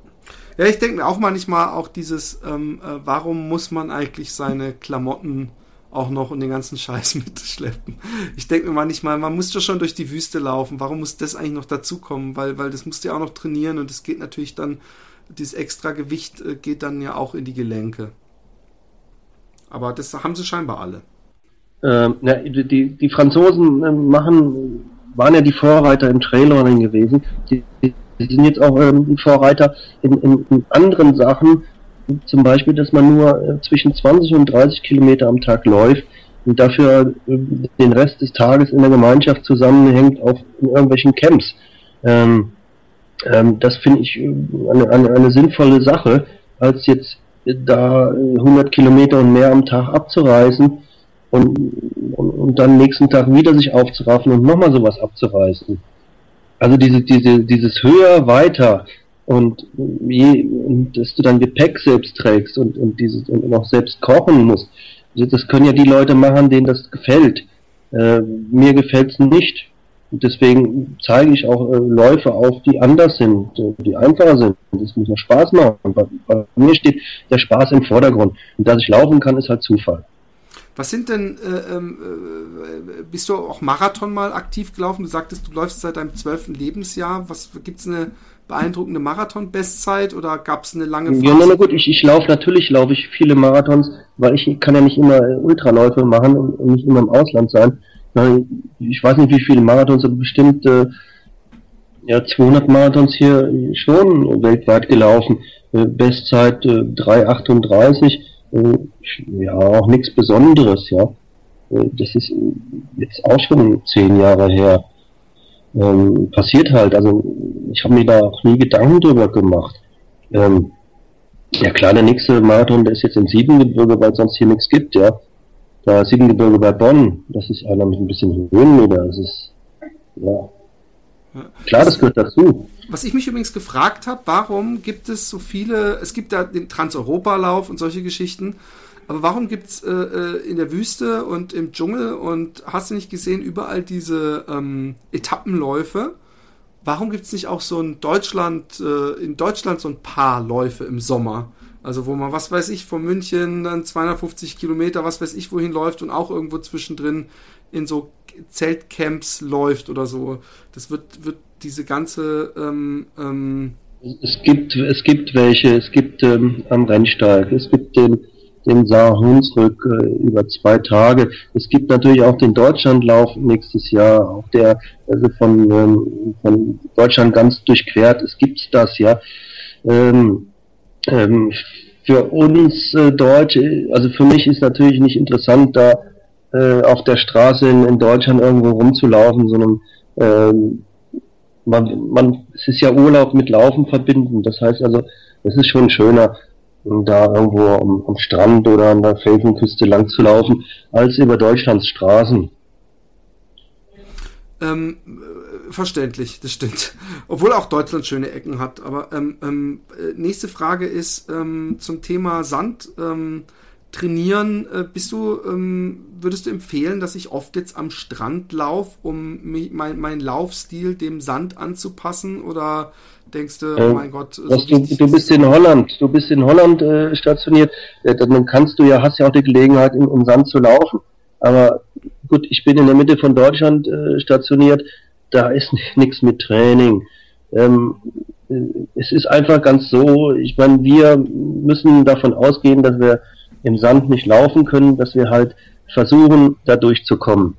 Ja, ich denke mir auch manchmal auch dieses, ähm, äh, warum muss man eigentlich seine Klamotten auch noch und den ganzen Scheiß mitschleppen. Ich denke mir manchmal, man muss doch schon durch die Wüste laufen. Warum muss das eigentlich noch dazukommen? Weil, weil das musst du ja auch noch trainieren und es geht natürlich dann dieses extra Gewicht äh, geht dann ja auch in die Gelenke. Aber das haben sie scheinbar alle. Ähm, ja, die, die Franzosen äh, machen, waren ja die Vorreiter im Trailrunning gewesen. Die, die, sind jetzt auch ähm, Vorreiter in, in, in, anderen Sachen, zum Beispiel, dass man nur äh, zwischen 20 und 30 Kilometer am Tag läuft und dafür äh, den Rest des Tages in der Gemeinschaft zusammenhängt auf irgendwelchen Camps. Ähm, ähm, das finde ich äh, eine, eine, eine sinnvolle Sache, als jetzt da 100 Kilometer und mehr am Tag abzureisen und, und, und dann nächsten Tag wieder sich aufzuraffen und nochmal sowas abzureißen. Also diese, diese, dieses höher, weiter und, je, und dass du dann Gepäck selbst trägst und, und dieses und auch selbst kochen musst. Das können ja die Leute machen, denen das gefällt. Äh, mir gefällt's nicht. Und deswegen zeige ich auch äh, Läufe auf, die anders sind, äh, die einfacher sind. Das muss mir Spaß machen. Bei, bei, mir steht der Spaß im Vordergrund. Und dass ich laufen kann, ist halt Zufall. Was sind denn, äh, ähm, äh, bist du auch Marathon mal aktiv gelaufen? Du sagtest, du läufst seit deinem zwölften Lebensjahr. Was gibt es eine beeindruckende Marathon-Bestzeit oder gab es eine lange Phase? Ja, na, na gut, ich, ich laufe natürlich, laufe ich viele Marathons, weil ich kann ja nicht immer Ultraläufe machen und nicht immer im Ausland sein ich weiß nicht wie viele Marathons, aber bestimmt äh, ja 200 Marathons hier schon weltweit gelaufen. Äh, Bestzeit äh, 3,38. Äh, ja, auch nichts Besonderes, ja. Äh, das ist jetzt auch schon zehn Jahre her. Ähm, passiert halt. Also ich habe mir da auch nie Gedanken drüber gemacht. Ähm, ja klar, der nächste Marathon, der ist jetzt in Siebengebirge, weil sonst hier nichts gibt, ja da Siebengebirge bei Bonn, das ist einer mit ein bisschen Höhenmeter. Das ist, ja. Klar, das gehört dazu. Was ich mich übrigens gefragt habe, warum gibt es so viele, es gibt da den Transeuropalauf und solche Geschichten, aber warum gibt es äh, äh, in der Wüste und im Dschungel und hast du nicht gesehen, überall diese ähm, Etappenläufe? Warum gibt es nicht auch so ein Deutschland, äh, in Deutschland so ein paar Läufe im Sommer? Also wo man, was weiß ich, von München dann 250 Kilometer, was weiß ich, wohin läuft und auch irgendwo zwischendrin in so Zeltcamps läuft oder so. Das wird, wird diese ganze ähm, ähm es gibt, es gibt welche, es gibt ähm, am Rennsteig, es gibt den, den Saar-Hunsrück äh, über zwei Tage. Es gibt natürlich auch den Deutschlandlauf nächstes Jahr, auch der also von, ähm, von Deutschland ganz durchquert. Es gibt das ja. Ähm, ähm, für uns äh, Deutsche, also für mich ist natürlich nicht interessant, da äh, auf der Straße in, in Deutschland irgendwo rumzulaufen, sondern ähm, man, man, es ist ja Urlaub mit Laufen verbinden. Das heißt also, es ist schon schöner, da irgendwo am, am Strand oder an der Felsenküste lang zu laufen, als über Deutschlands Straßen. Ähm, äh, verständlich, das stimmt. Obwohl auch Deutschland schöne Ecken hat. Aber ähm, ähm, äh, nächste Frage ist ähm, zum Thema Sand. Ähm, trainieren, äh, bist du, ähm, würdest du empfehlen, dass ich oft jetzt am Strand laufe, um mich, mein, mein Laufstil dem Sand anzupassen? Oder denkst du, oh mein Gott, so du, du bist in Holland, du bist in Holland äh, stationiert, äh, dann kannst du ja, hast ja auch die Gelegenheit, im, im Sand zu laufen. Aber gut, ich bin in der Mitte von Deutschland äh, stationiert, da ist nichts mit Training. Ähm, äh, es ist einfach ganz so, ich meine, wir müssen davon ausgehen, dass wir im Sand nicht laufen können, dass wir halt versuchen, da durchzukommen.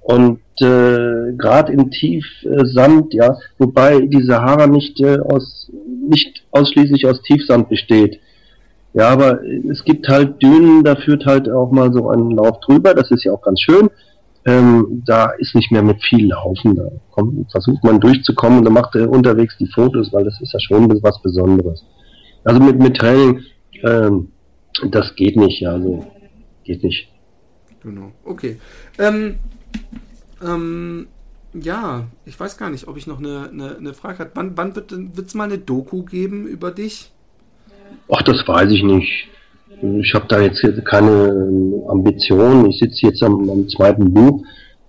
Und äh, gerade im Tiefsand, ja, wobei die Sahara nicht äh, aus nicht ausschließlich aus Tiefsand besteht. Ja, aber es gibt halt Dünen, da führt halt auch mal so ein Lauf drüber, das ist ja auch ganz schön. Ähm, da ist nicht mehr mit viel Laufen, da kommt, versucht man durchzukommen und dann macht er unterwegs die Fotos, weil das ist ja schon was Besonderes. Also mit, mit Training, ähm, das geht nicht, ja, also geht nicht. Genau, okay. Ähm, ähm, ja, ich weiß gar nicht, ob ich noch eine, eine, eine Frage habe. Wann, wann wird es mal eine Doku geben über dich? Ach, das weiß ich nicht. Ich habe da jetzt keine Ambition. Ich sitze jetzt am, am, zweiten Buch.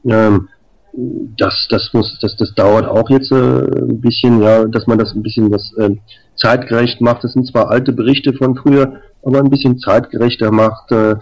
Ähm, das, das muss, das, das dauert auch jetzt äh, ein bisschen, ja, dass man das ein bisschen was äh, zeitgerecht macht. Das sind zwar alte Berichte von früher, aber ein bisschen zeitgerechter macht äh,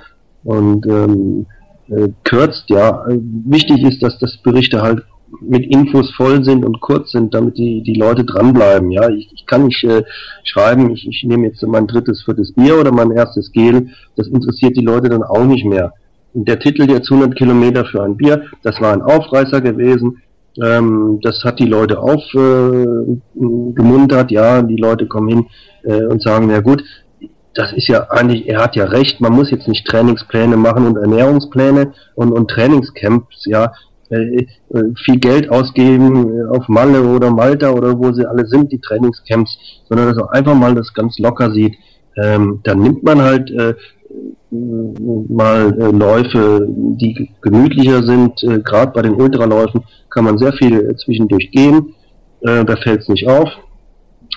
und ähm, äh, kürzt. Ja, wichtig ist, dass das Berichte halt mit Infos voll sind und kurz sind, damit die, die Leute dranbleiben. Ja, ich, ich kann nicht äh, schreiben, ich, ich nehme jetzt mein drittes, viertes Bier oder mein erstes Gel. Das interessiert die Leute dann auch nicht mehr. Und der Titel jetzt 100 Kilometer für ein Bier, das war ein Aufreißer gewesen. Ähm, das hat die Leute aufgemuntert. Äh, ja, die Leute kommen hin äh, und sagen, ja gut, das ist ja eigentlich, er hat ja recht, man muss jetzt nicht Trainingspläne machen und Ernährungspläne und, und Trainingscamps, ja, viel Geld ausgeben äh, auf Malle oder Malta oder wo sie alle sind, die Trainingscamps, sondern dass er einfach mal das ganz locker sieht. Ähm, dann nimmt man halt äh, mal äh, Läufe, die gemütlicher sind. Äh, Gerade bei den Ultraläufen kann man sehr viel äh, zwischendurch gehen. Äh, da fällt es nicht auf.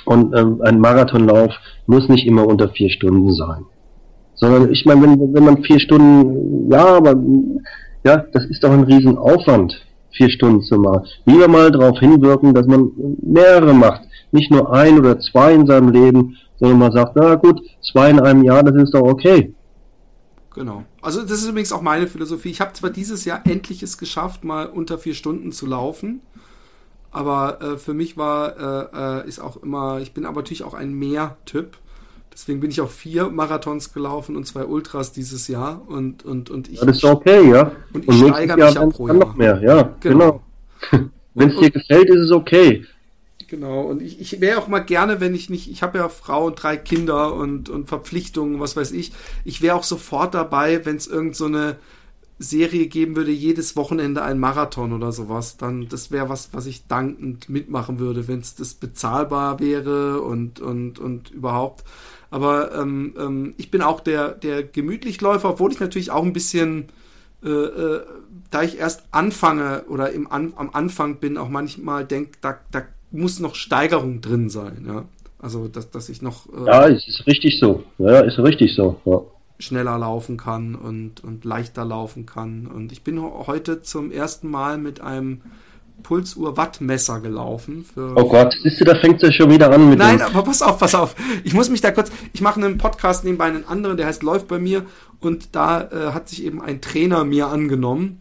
Und ähm, ein Marathonlauf muss nicht immer unter vier Stunden sein. Sondern ich meine, wenn, wenn man vier Stunden, ja, aber ja, das ist doch ein Riesenaufwand, vier Stunden zu machen. Lieber mal darauf hinwirken, dass man mehrere macht. Nicht nur ein oder zwei in seinem Leben, sondern man sagt, na gut, zwei in einem Jahr, das ist doch okay. Genau. Also das ist übrigens auch meine Philosophie. Ich habe zwar dieses Jahr endlich es geschafft, mal unter vier Stunden zu laufen, aber äh, für mich war, äh, äh, ist auch immer, ich bin aber natürlich auch ein Mehr-Typ. Deswegen bin ich auch vier Marathons gelaufen und zwei Ultras dieses Jahr und und und ich. Ja, das ist okay, ja. Und ich steigere mich auch pro Jahr. noch mehr, ja, genau. genau. Wenn es dir gefällt, ist es okay. Genau, und ich, ich wäre auch mal gerne, wenn ich nicht, ich habe ja Frau und drei Kinder und, und Verpflichtungen, was weiß ich. Ich wäre auch sofort dabei, wenn es irgend so eine Serie geben würde, jedes Wochenende ein Marathon oder sowas, dann das wäre was, was ich dankend mitmachen würde, wenn es das bezahlbar wäre und, und, und überhaupt. Aber ähm, ähm, ich bin auch der, der Gemütlichläufer, obwohl ich natürlich auch ein bisschen, äh, äh, da ich erst anfange oder im An am Anfang bin, auch manchmal denke, da, da muss noch Steigerung drin sein, ja. Also, dass, dass ich noch. Äh, ja, es ist richtig so. Ja, ist richtig so. Ja. Schneller laufen kann und, und leichter laufen kann. Und ich bin heute zum ersten Mal mit einem Pulsuhr-Wattmesser gelaufen. oh Gott, siehst du, da fängt ja schon wieder an mit. Nein, aber pass auf, pass auf. Ich muss mich da kurz. Ich mache einen Podcast nebenbei einen anderen, der heißt Läuft bei mir. Und da äh, hat sich eben ein Trainer mir angenommen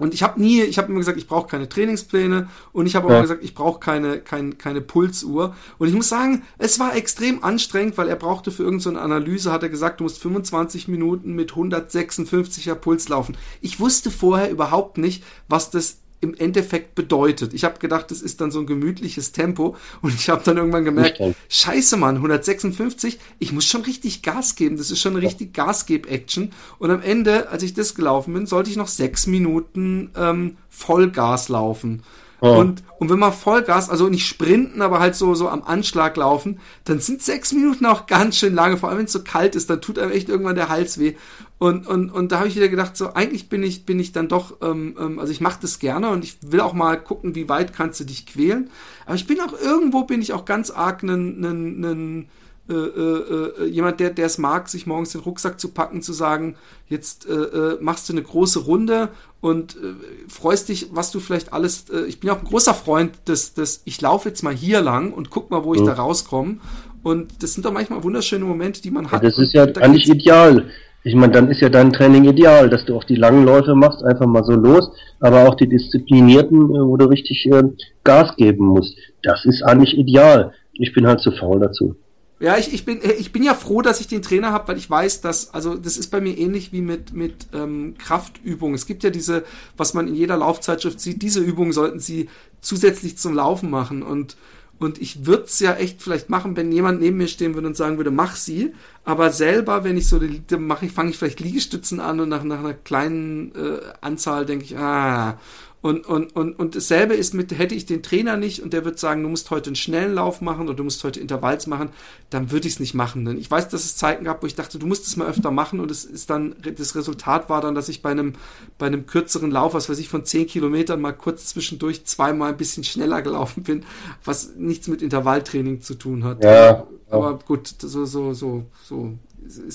und ich habe nie, ich habe immer gesagt, ich brauche keine Trainingspläne und ich habe auch ja. gesagt, ich brauche keine, keine, keine Pulsuhr. Und ich muss sagen, es war extrem anstrengend, weil er brauchte für irgendeine so Analyse, hat er gesagt, du musst 25 Minuten mit 156er Puls laufen. Ich wusste vorher überhaupt nicht, was das im Endeffekt bedeutet. Ich habe gedacht, das ist dann so ein gemütliches Tempo und ich habe dann irgendwann gemerkt, scheiße Mann, 156, ich muss schon richtig Gas geben, das ist schon eine richtig Gasgeb-Action und am Ende, als ich das gelaufen bin, sollte ich noch sechs Minuten ähm, Vollgas laufen. Oh. Und, und wenn man Vollgas, also nicht sprinten, aber halt so, so am Anschlag laufen, dann sind sechs Minuten auch ganz schön lange, vor allem wenn es so kalt ist, dann tut einem echt irgendwann der Hals weh. Und, und, und da habe ich wieder gedacht, so eigentlich bin ich, bin ich dann doch, ähm, ähm, also ich mache das gerne und ich will auch mal gucken, wie weit kannst du dich quälen. Aber ich bin auch irgendwo, bin ich auch ganz arg einen, einen, einen äh, äh, äh, jemand, der der es mag, sich morgens den Rucksack zu packen, zu sagen, jetzt äh, äh, machst du eine große Runde und äh, freust dich, was du vielleicht alles. ich bin ja auch ein großer Freund des, des ich laufe jetzt mal hier lang und guck mal, wo ich mhm. da rauskomme. Und das sind doch manchmal wunderschöne Momente, die man hat. Ja, das ist ja eigentlich ideal. Ich meine, dann ist ja dein Training ideal, dass du auch die langen Läufe machst, einfach mal so los, aber auch die disziplinierten, wo du richtig äh, Gas geben musst. Das ist eigentlich ideal. Ich bin halt zu faul dazu. Ja, ich, ich, bin, ich bin ja froh, dass ich den Trainer habe, weil ich weiß, dass, also das ist bei mir ähnlich wie mit, mit ähm, Kraftübungen. Es gibt ja diese, was man in jeder Laufzeitschrift sieht, diese Übungen sollten sie zusätzlich zum Laufen machen. Und, und ich würde es ja echt vielleicht machen, wenn jemand neben mir stehen würde und sagen würde, mach sie. Aber selber, wenn ich so, mache ich, fange ich vielleicht Liegestützen an und nach, nach einer kleinen äh, Anzahl denke ich, ah, und, und, und, und dasselbe ist mit, hätte ich den Trainer nicht und der wird sagen, du musst heute einen schnellen Lauf machen oder du musst heute Intervalls machen, dann würde ich es nicht machen. Denn ich weiß, dass es Zeiten gab, wo ich dachte, du musst es mal öfter machen und es ist dann, das Resultat war dann, dass ich bei einem, bei einem kürzeren Lauf, was weiß ich, von zehn Kilometern mal kurz zwischendurch zweimal ein bisschen schneller gelaufen bin, was nichts mit Intervalltraining zu tun hat. Ja. Aber gut, so, so, so, so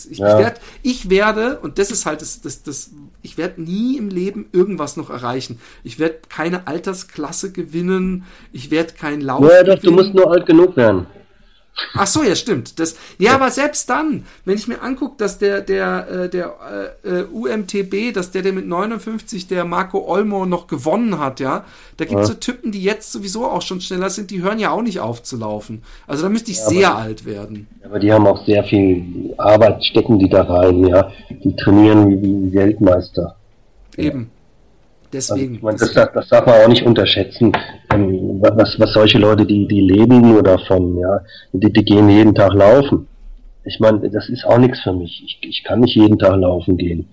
ich, ja. werd, ich werde, und das ist halt das, das, das ich werde nie im Leben irgendwas noch erreichen. Ich werde keine Altersklasse gewinnen, ich werde kein Lauf. Ja, doch, du musst nur alt genug werden. Ach so, ja, stimmt. Das, ja, aber selbst dann, wenn ich mir angucke, dass der, der, äh, der äh, UMTB, dass der, der mit 59, der Marco Olmo noch gewonnen hat, ja, da gibt es ja. so Typen, die jetzt sowieso auch schon schneller sind, die hören ja auch nicht auf zu laufen. Also da müsste ich ja, sehr alt werden. Aber die haben auch sehr viel Arbeit, stecken die da rein, ja. Die trainieren wie, wie Weltmeister. Eben. Deswegen. Also, das, das, darf man auch nicht unterschätzen, ähm, was, was solche Leute, die, die leben nur davon, ja. Die, die gehen jeden Tag laufen. Ich meine, das ist auch nichts für mich. Ich, ich kann nicht jeden Tag laufen gehen.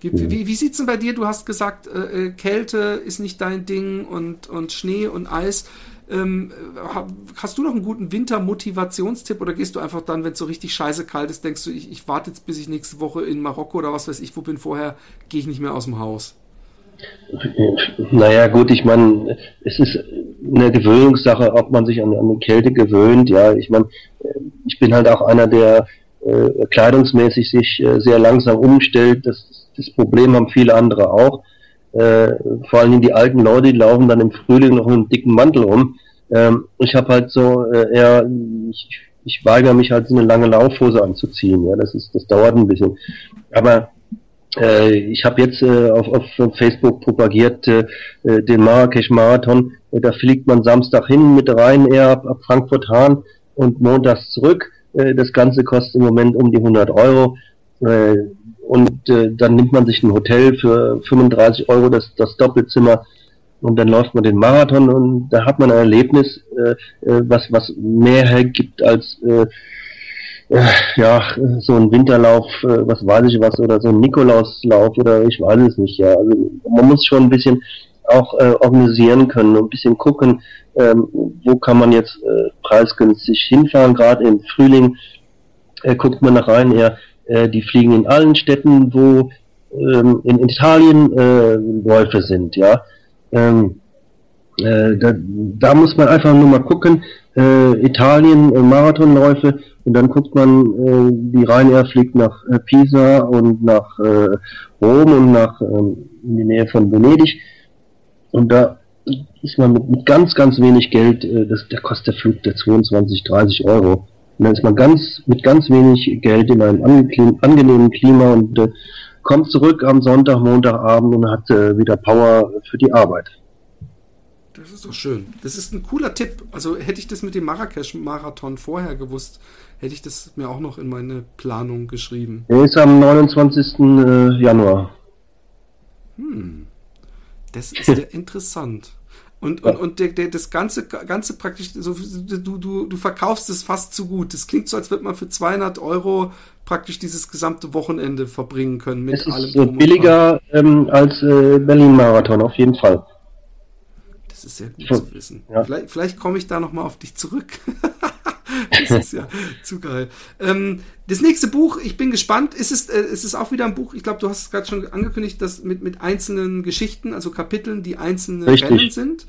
Wie, wie, wie sieht's denn bei dir? Du hast gesagt, äh, äh, Kälte ist nicht dein Ding und, und Schnee und Eis. Ähm, hast du noch einen guten Winter-Motivationstipp oder gehst du einfach dann, wenn es so richtig scheiße kalt ist, denkst du, ich, ich warte jetzt, bis ich nächste Woche in Marokko oder was weiß ich, wo bin vorher, gehe ich nicht mehr aus dem Haus? Naja, gut, ich meine, es ist eine Gewöhnungssache, ob man sich an, an die Kälte gewöhnt. Ja, ich meine, ich bin halt auch einer, der äh, kleidungsmäßig sich äh, sehr langsam umstellt. Das, das Problem haben viele andere auch. Äh, vor allem die alten Leute, die laufen dann im Frühling noch mit einem dicken Mantel rum. Ähm, ich habe halt so äh, eher, ich, ich weigere mich halt so eine lange Laufhose anzuziehen. Ja, das ist, das dauert ein bisschen. Aber ich habe jetzt äh, auf, auf Facebook propagiert äh, äh den Marrakesch-Marathon. Äh, da fliegt man Samstag hin mit Ryanair ab, ab Frankfurt-Hahn und montags zurück. Äh, das Ganze kostet im Moment um die 100 Euro. Äh, und äh, dann nimmt man sich ein Hotel für 35 Euro, das, das Doppelzimmer. Und dann läuft man den Marathon und da hat man ein Erlebnis, äh, äh was, was mehr hergibt als äh, äh, ja, so ein Winterlauf, äh, was weiß ich was, oder so ein Nikolauslauf oder ich weiß es nicht, ja. Also man muss schon ein bisschen auch äh, organisieren können und ein bisschen gucken, ähm, wo kann man jetzt äh, preisgünstig hinfahren, gerade im Frühling äh, guckt man nach rein, ja, äh, die fliegen in allen Städten, wo ähm, in Italien äh, Läufe sind, ja. Ähm, äh, da, da muss man einfach nur mal gucken, äh, Italien äh, Marathonläufe und dann guckt man, äh, die Ryanair fliegt nach äh, Pisa und nach äh, Rom und nach ähm, in die Nähe von Venedig und da ist man mit, mit ganz, ganz wenig Geld, äh, das, der kostet der Flug der 22, 30 Euro. Und dann ist man ganz, mit ganz wenig Geld in einem angenehmen Klima und äh, kommt zurück am Sonntag, Montagabend und hat äh, wieder Power für die Arbeit. Das ist doch schön. Das ist ein cooler Tipp. Also hätte ich das mit dem Marrakesch-Marathon vorher gewusst, hätte ich das mir auch noch in meine Planung geschrieben. Er ist am 29. Äh, Januar. Hm. Das ist ja interessant. Und, und, und der, der, das ganze, ganze praktisch, so, du, du, du verkaufst es fast zu gut. Das klingt so, als würde man für 200 Euro praktisch dieses gesamte Wochenende verbringen können mit es ist allem. billiger ähm, als äh, Berlin-Marathon, auf jeden Fall. Das ist sehr gut zu wissen. Ja. Vielleicht, vielleicht komme ich da nochmal auf dich zurück. das ist ja zu geil. Ähm, das nächste Buch, ich bin gespannt. Ist es, äh, ist es auch wieder ein Buch? Ich glaube, du hast es gerade schon angekündigt, dass mit, mit einzelnen Geschichten, also Kapiteln, die einzelne Richtig. Rennen sind.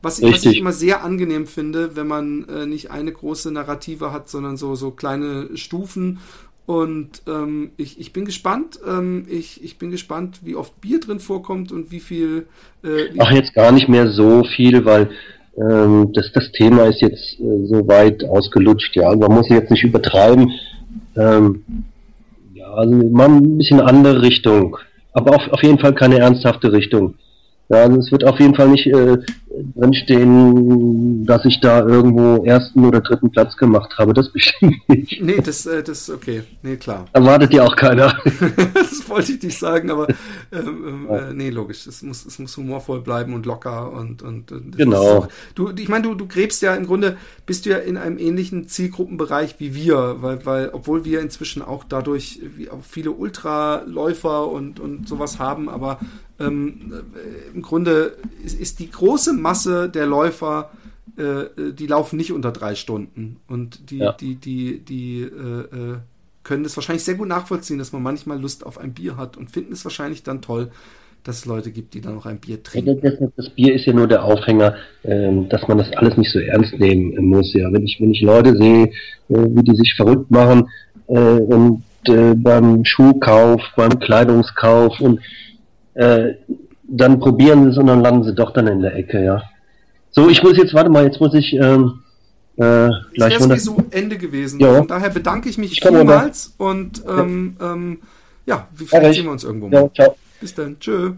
Was, was, ich immer sehr angenehm finde, wenn man äh, nicht eine große Narrative hat, sondern so, so kleine Stufen. Und ähm, ich, ich bin gespannt. Ähm, ich, ich bin gespannt, wie oft Bier drin vorkommt und wie viel. Äh, Ach, jetzt gar nicht mehr so viel, weil ähm, das, das Thema ist jetzt äh, so weit ausgelutscht. Ja, man muss jetzt nicht übertreiben. Ähm, ja, also mal ein bisschen andere Richtung, aber auf, auf jeden Fall keine ernsthafte Richtung. Ja, also es wird auf jeden Fall nicht äh, drinstehen, dass ich da irgendwo ersten oder dritten Platz gemacht habe. Das bestimmt nicht. Nee, das, äh, das ist okay. Nee, klar. Erwartet ja auch keiner. das wollte ich nicht sagen, aber ähm, ja. äh, nee, logisch. Es muss, es muss humorvoll bleiben und locker und, und, und genau. Du, ich meine, du, du gräbst ja im Grunde, bist du ja in einem ähnlichen Zielgruppenbereich wie wir, weil, weil obwohl wir inzwischen auch dadurch wie auch viele Ultraläufer und, und sowas haben, aber ähm, äh, im Grunde ist, ist, die große Masse der Läufer, äh, die laufen nicht unter drei Stunden. Und die, ja. die, die, die äh, äh, können das wahrscheinlich sehr gut nachvollziehen, dass man manchmal Lust auf ein Bier hat und finden es wahrscheinlich dann toll, dass es Leute gibt, die dann noch ein Bier trinken. Das, das Bier ist ja nur der Aufhänger, ähm, dass man das alles nicht so ernst nehmen muss. Ja, wenn ich wenn ich Leute sehe, äh, wie die sich verrückt machen äh, und äh, beim Schuhkauf, beim Kleidungskauf und äh, dann probieren sie es und dann landen sie doch dann in der Ecke, ja. So, ich muss jetzt, warte mal, jetzt muss ich ähm, äh, gleich Das wäre so Ende gewesen. Ja. Von daher bedanke ich mich ich vielmals und ähm, ja, ähm, ja vielleicht sehen wir uns irgendwo mal. Ja, ciao. Bis dann. Tschö.